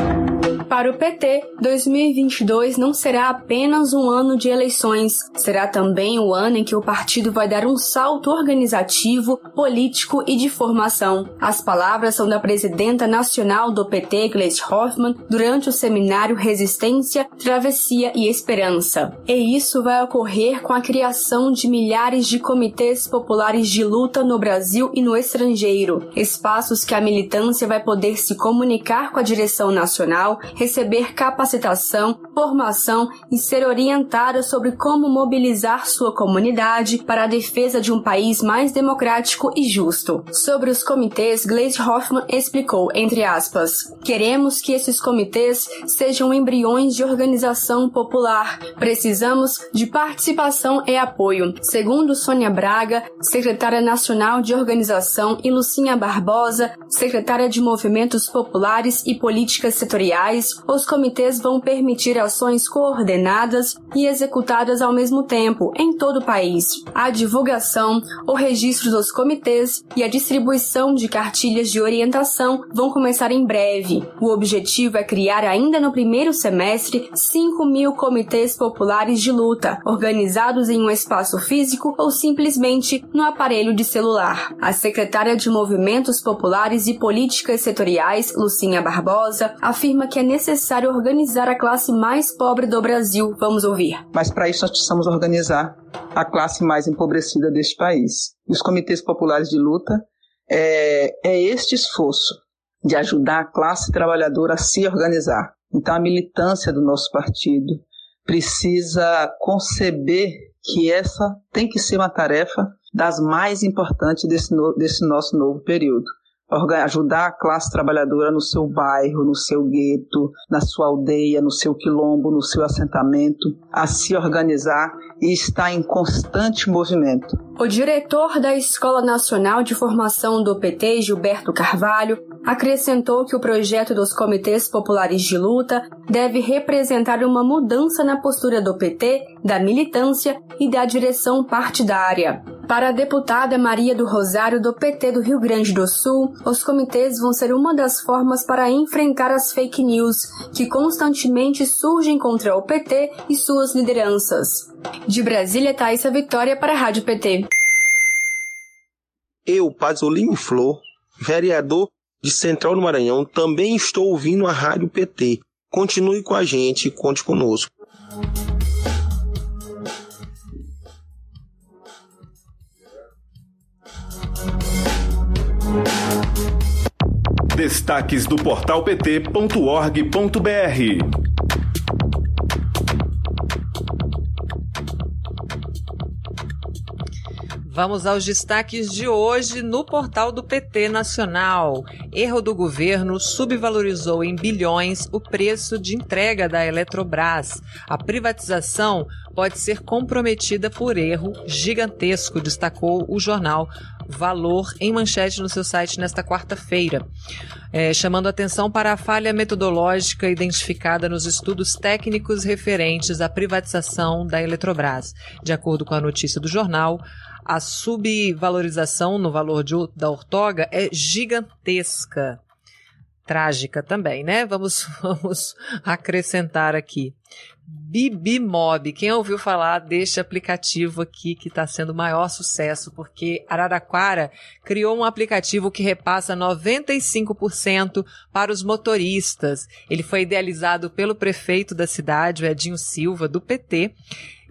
Para o PT, 2022 não será apenas um ano de eleições, será também o ano em que o partido vai dar um salto organizativo, político e de formação. As palavras são da presidenta nacional do PT, Gleisi Hoffmann, durante o seminário Resistência, Travessia e Esperança. E isso vai ocorrer com a criação de milhares de comitês populares de luta no Brasil e no estrangeiro, espaços que a militância vai poder se comunicar com a direção nacional, receber capacitação, formação e ser orientada sobre como mobilizar sua comunidade para a defesa de um país mais democrático e justo. Sobre os comitês, Glaze Hoffman explicou, entre aspas, queremos que esses comitês sejam embriões de organização popular. Precisamos de participação e apoio. Segundo Sônia Braga, secretária nacional de organização, e Lucinha Barbosa, secretária de movimentos populares e políticas setoriais, os comitês vão permitir ações coordenadas e executadas ao mesmo tempo em todo o país. A divulgação, o registro dos comitês e a distribuição de cartilhas de orientação vão começar em breve. O objetivo é criar ainda no primeiro semestre 5 mil comitês populares de luta, organizados em um espaço físico ou simplesmente no aparelho de celular. A secretária de Movimentos Populares e Políticas Setoriais, Lucinha Barbosa, afirma que é necessário organizar a classe mais pobre do Brasil. Vamos ouvir. Mas para isso nós precisamos organizar a classe mais empobrecida deste país. Os comitês populares de luta é, é este esforço de ajudar a classe trabalhadora a se organizar. Então a militância do nosso partido precisa conceber que essa tem que ser uma tarefa das mais importantes desse, no, desse nosso novo período ajudar a classe trabalhadora no seu bairro, no seu gueto, na sua aldeia, no seu quilombo, no seu assentamento, a se organizar e estar em constante movimento. O diretor da Escola Nacional de Formação do PT, Gilberto Carvalho, acrescentou que o projeto dos comitês populares de luta deve representar uma mudança na postura do PT, da militância e da direção partidária. Para a deputada Maria do Rosário, do PT do Rio Grande do Sul, os comitês vão ser uma das formas para enfrentar as fake news que constantemente surgem contra o PT e suas lideranças. De Brasília, Thaisa Vitória para a Rádio PT. Eu, Pasolini Flor, vereador de Central do Maranhão, também estou ouvindo a Rádio PT. Continue com a gente e conte conosco. Destaques do portal pt.org.br. Vamos aos destaques de hoje no portal do PT Nacional. Erro do governo subvalorizou em bilhões o preço de entrega da Eletrobras. A privatização pode ser comprometida por erro gigantesco, destacou o jornal Valor em manchete no seu site nesta quarta-feira, é, chamando atenção para a falha metodológica identificada nos estudos técnicos referentes à privatização da Eletrobras. De acordo com a notícia do jornal, a subvalorização no valor de, da ortoga é gigantesca. Trágica também, né? Vamos, vamos acrescentar aqui. Bibimob. Quem ouviu falar deste aplicativo aqui que está sendo o maior sucesso? Porque Araraquara criou um aplicativo que repassa 95% para os motoristas. Ele foi idealizado pelo prefeito da cidade, o Edinho Silva, do PT.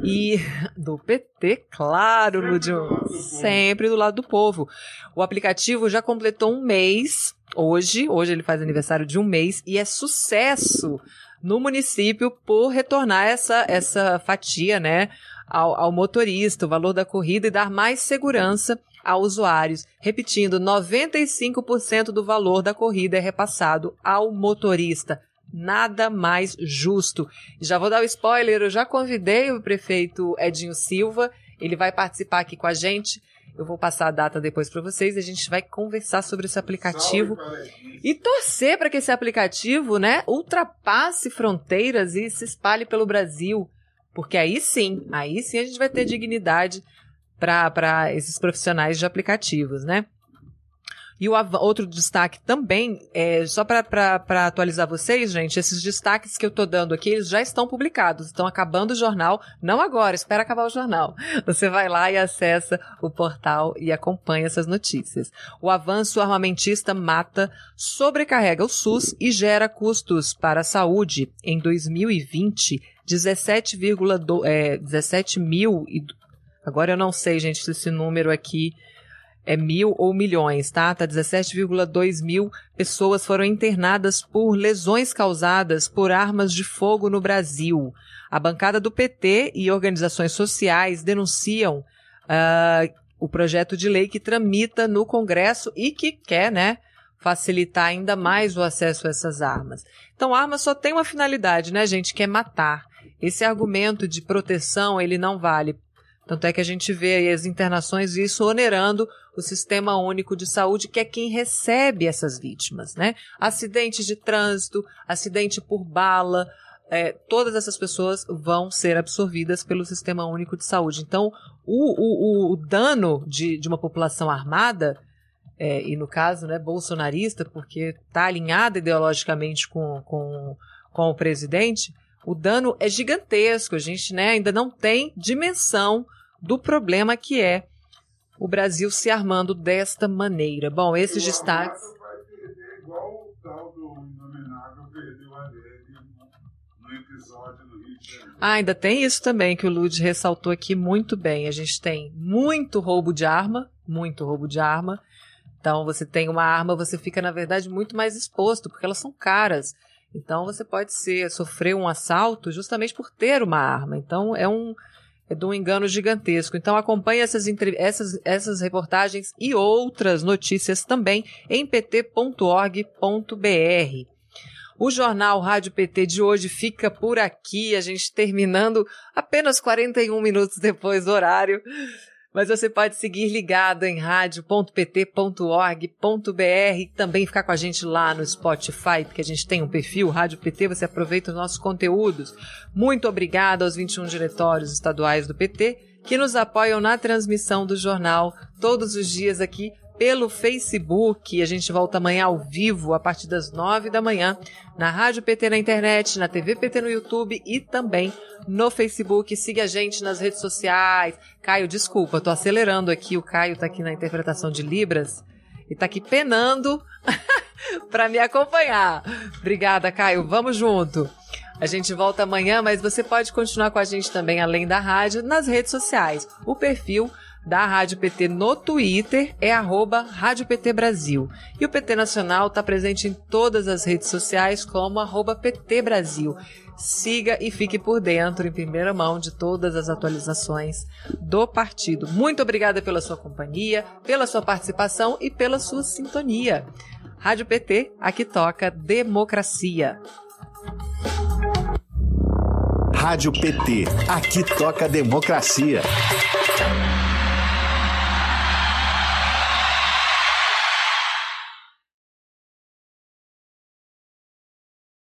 E do PT, claro, Ludio, sempre do lado do povo. O aplicativo já completou um mês hoje. Hoje ele faz aniversário de um mês e é sucesso no município por retornar essa, essa fatia, né, ao, ao motorista, o valor da corrida e dar mais segurança a usuários. Repetindo, 95% do valor da corrida é repassado ao motorista. Nada mais justo. Já vou dar o spoiler, eu já convidei o prefeito Edinho Silva, ele vai participar aqui com a gente Eu vou passar a data depois para vocês e a gente vai conversar sobre esse aplicativo e torcer para que esse aplicativo, né, ultrapasse fronteiras e se espalhe pelo Brasil, porque aí sim, aí sim a gente vai ter dignidade para esses profissionais de aplicativos, né? E o outro destaque também, é, só para atualizar vocês, gente, esses destaques que eu estou dando aqui, eles já estão publicados, estão acabando o jornal, não agora, espera acabar o jornal. Você vai lá e acessa o portal e acompanha essas notícias. O avanço armamentista mata, sobrecarrega o SUS e gera custos para a saúde. Em 2020, 17,2 é, 17 mil e agora eu não sei, gente, se esse número aqui é mil ou milhões, tá? Tá 17,2 mil pessoas foram internadas por lesões causadas por armas de fogo no Brasil. A bancada do PT e organizações sociais denunciam uh, o projeto de lei que tramita no Congresso e que quer, né, facilitar ainda mais o acesso a essas armas. Então, a arma só tem uma finalidade, né, gente, que é matar. Esse argumento de proteção, ele não vale tanto é que a gente vê as internações e isso onerando o Sistema Único de Saúde, que é quem recebe essas vítimas, né? Acidentes de trânsito, acidente por bala, é, todas essas pessoas vão ser absorvidas pelo Sistema Único de Saúde. Então, o, o, o dano de, de uma população armada, é, e no caso, né, bolsonarista, porque está alinhada ideologicamente com, com, com o presidente, o dano é gigantesco. A gente né, ainda não tem dimensão do problema que é o Brasil se armando desta maneira. Bom, esses o destaques. Vai perder igual o tal do inominável perdeu a no episódio do Rio de Janeiro. Ah, ainda tem isso também que o Lud ressaltou aqui muito bem. A gente tem muito roubo de arma, muito roubo de arma. Então, você tem uma arma, você fica, na verdade, muito mais exposto, porque elas são caras. Então você pode ser sofrer um assalto justamente por ter uma arma. Então é um é de um engano gigantesco. Então acompanhe essas, essas, essas reportagens e outras notícias também em pt.org.br. O jornal Rádio PT de hoje fica por aqui, a gente terminando apenas 41 minutos depois do horário. Mas você pode seguir ligado em rádio.pt.org.br também ficar com a gente lá no Spotify, porque a gente tem um perfil Rádio PT, você aproveita os nossos conteúdos. Muito obrigado aos 21 diretórios estaduais do PT que nos apoiam na transmissão do jornal todos os dias aqui pelo Facebook. A gente volta amanhã ao vivo, a partir das nove da manhã, na Rádio PT na internet, na TV PT no YouTube e também no Facebook. Siga a gente nas redes sociais. Caio, desculpa, tô acelerando aqui. O Caio tá aqui na interpretação de Libras e tá aqui penando para me acompanhar. Obrigada, Caio. Vamos junto. A gente volta amanhã, mas você pode continuar com a gente também, além da rádio, nas redes sociais. O perfil da Rádio PT no Twitter é arroba Rádio PT Brasil. E o PT Nacional está presente em todas as redes sociais como arroba PT Brasil. Siga e fique por dentro, em primeira mão, de todas as atualizações do partido. Muito obrigada pela sua companhia, pela sua participação e pela sua sintonia. Rádio PT, aqui toca democracia. Rádio PT, aqui toca democracia.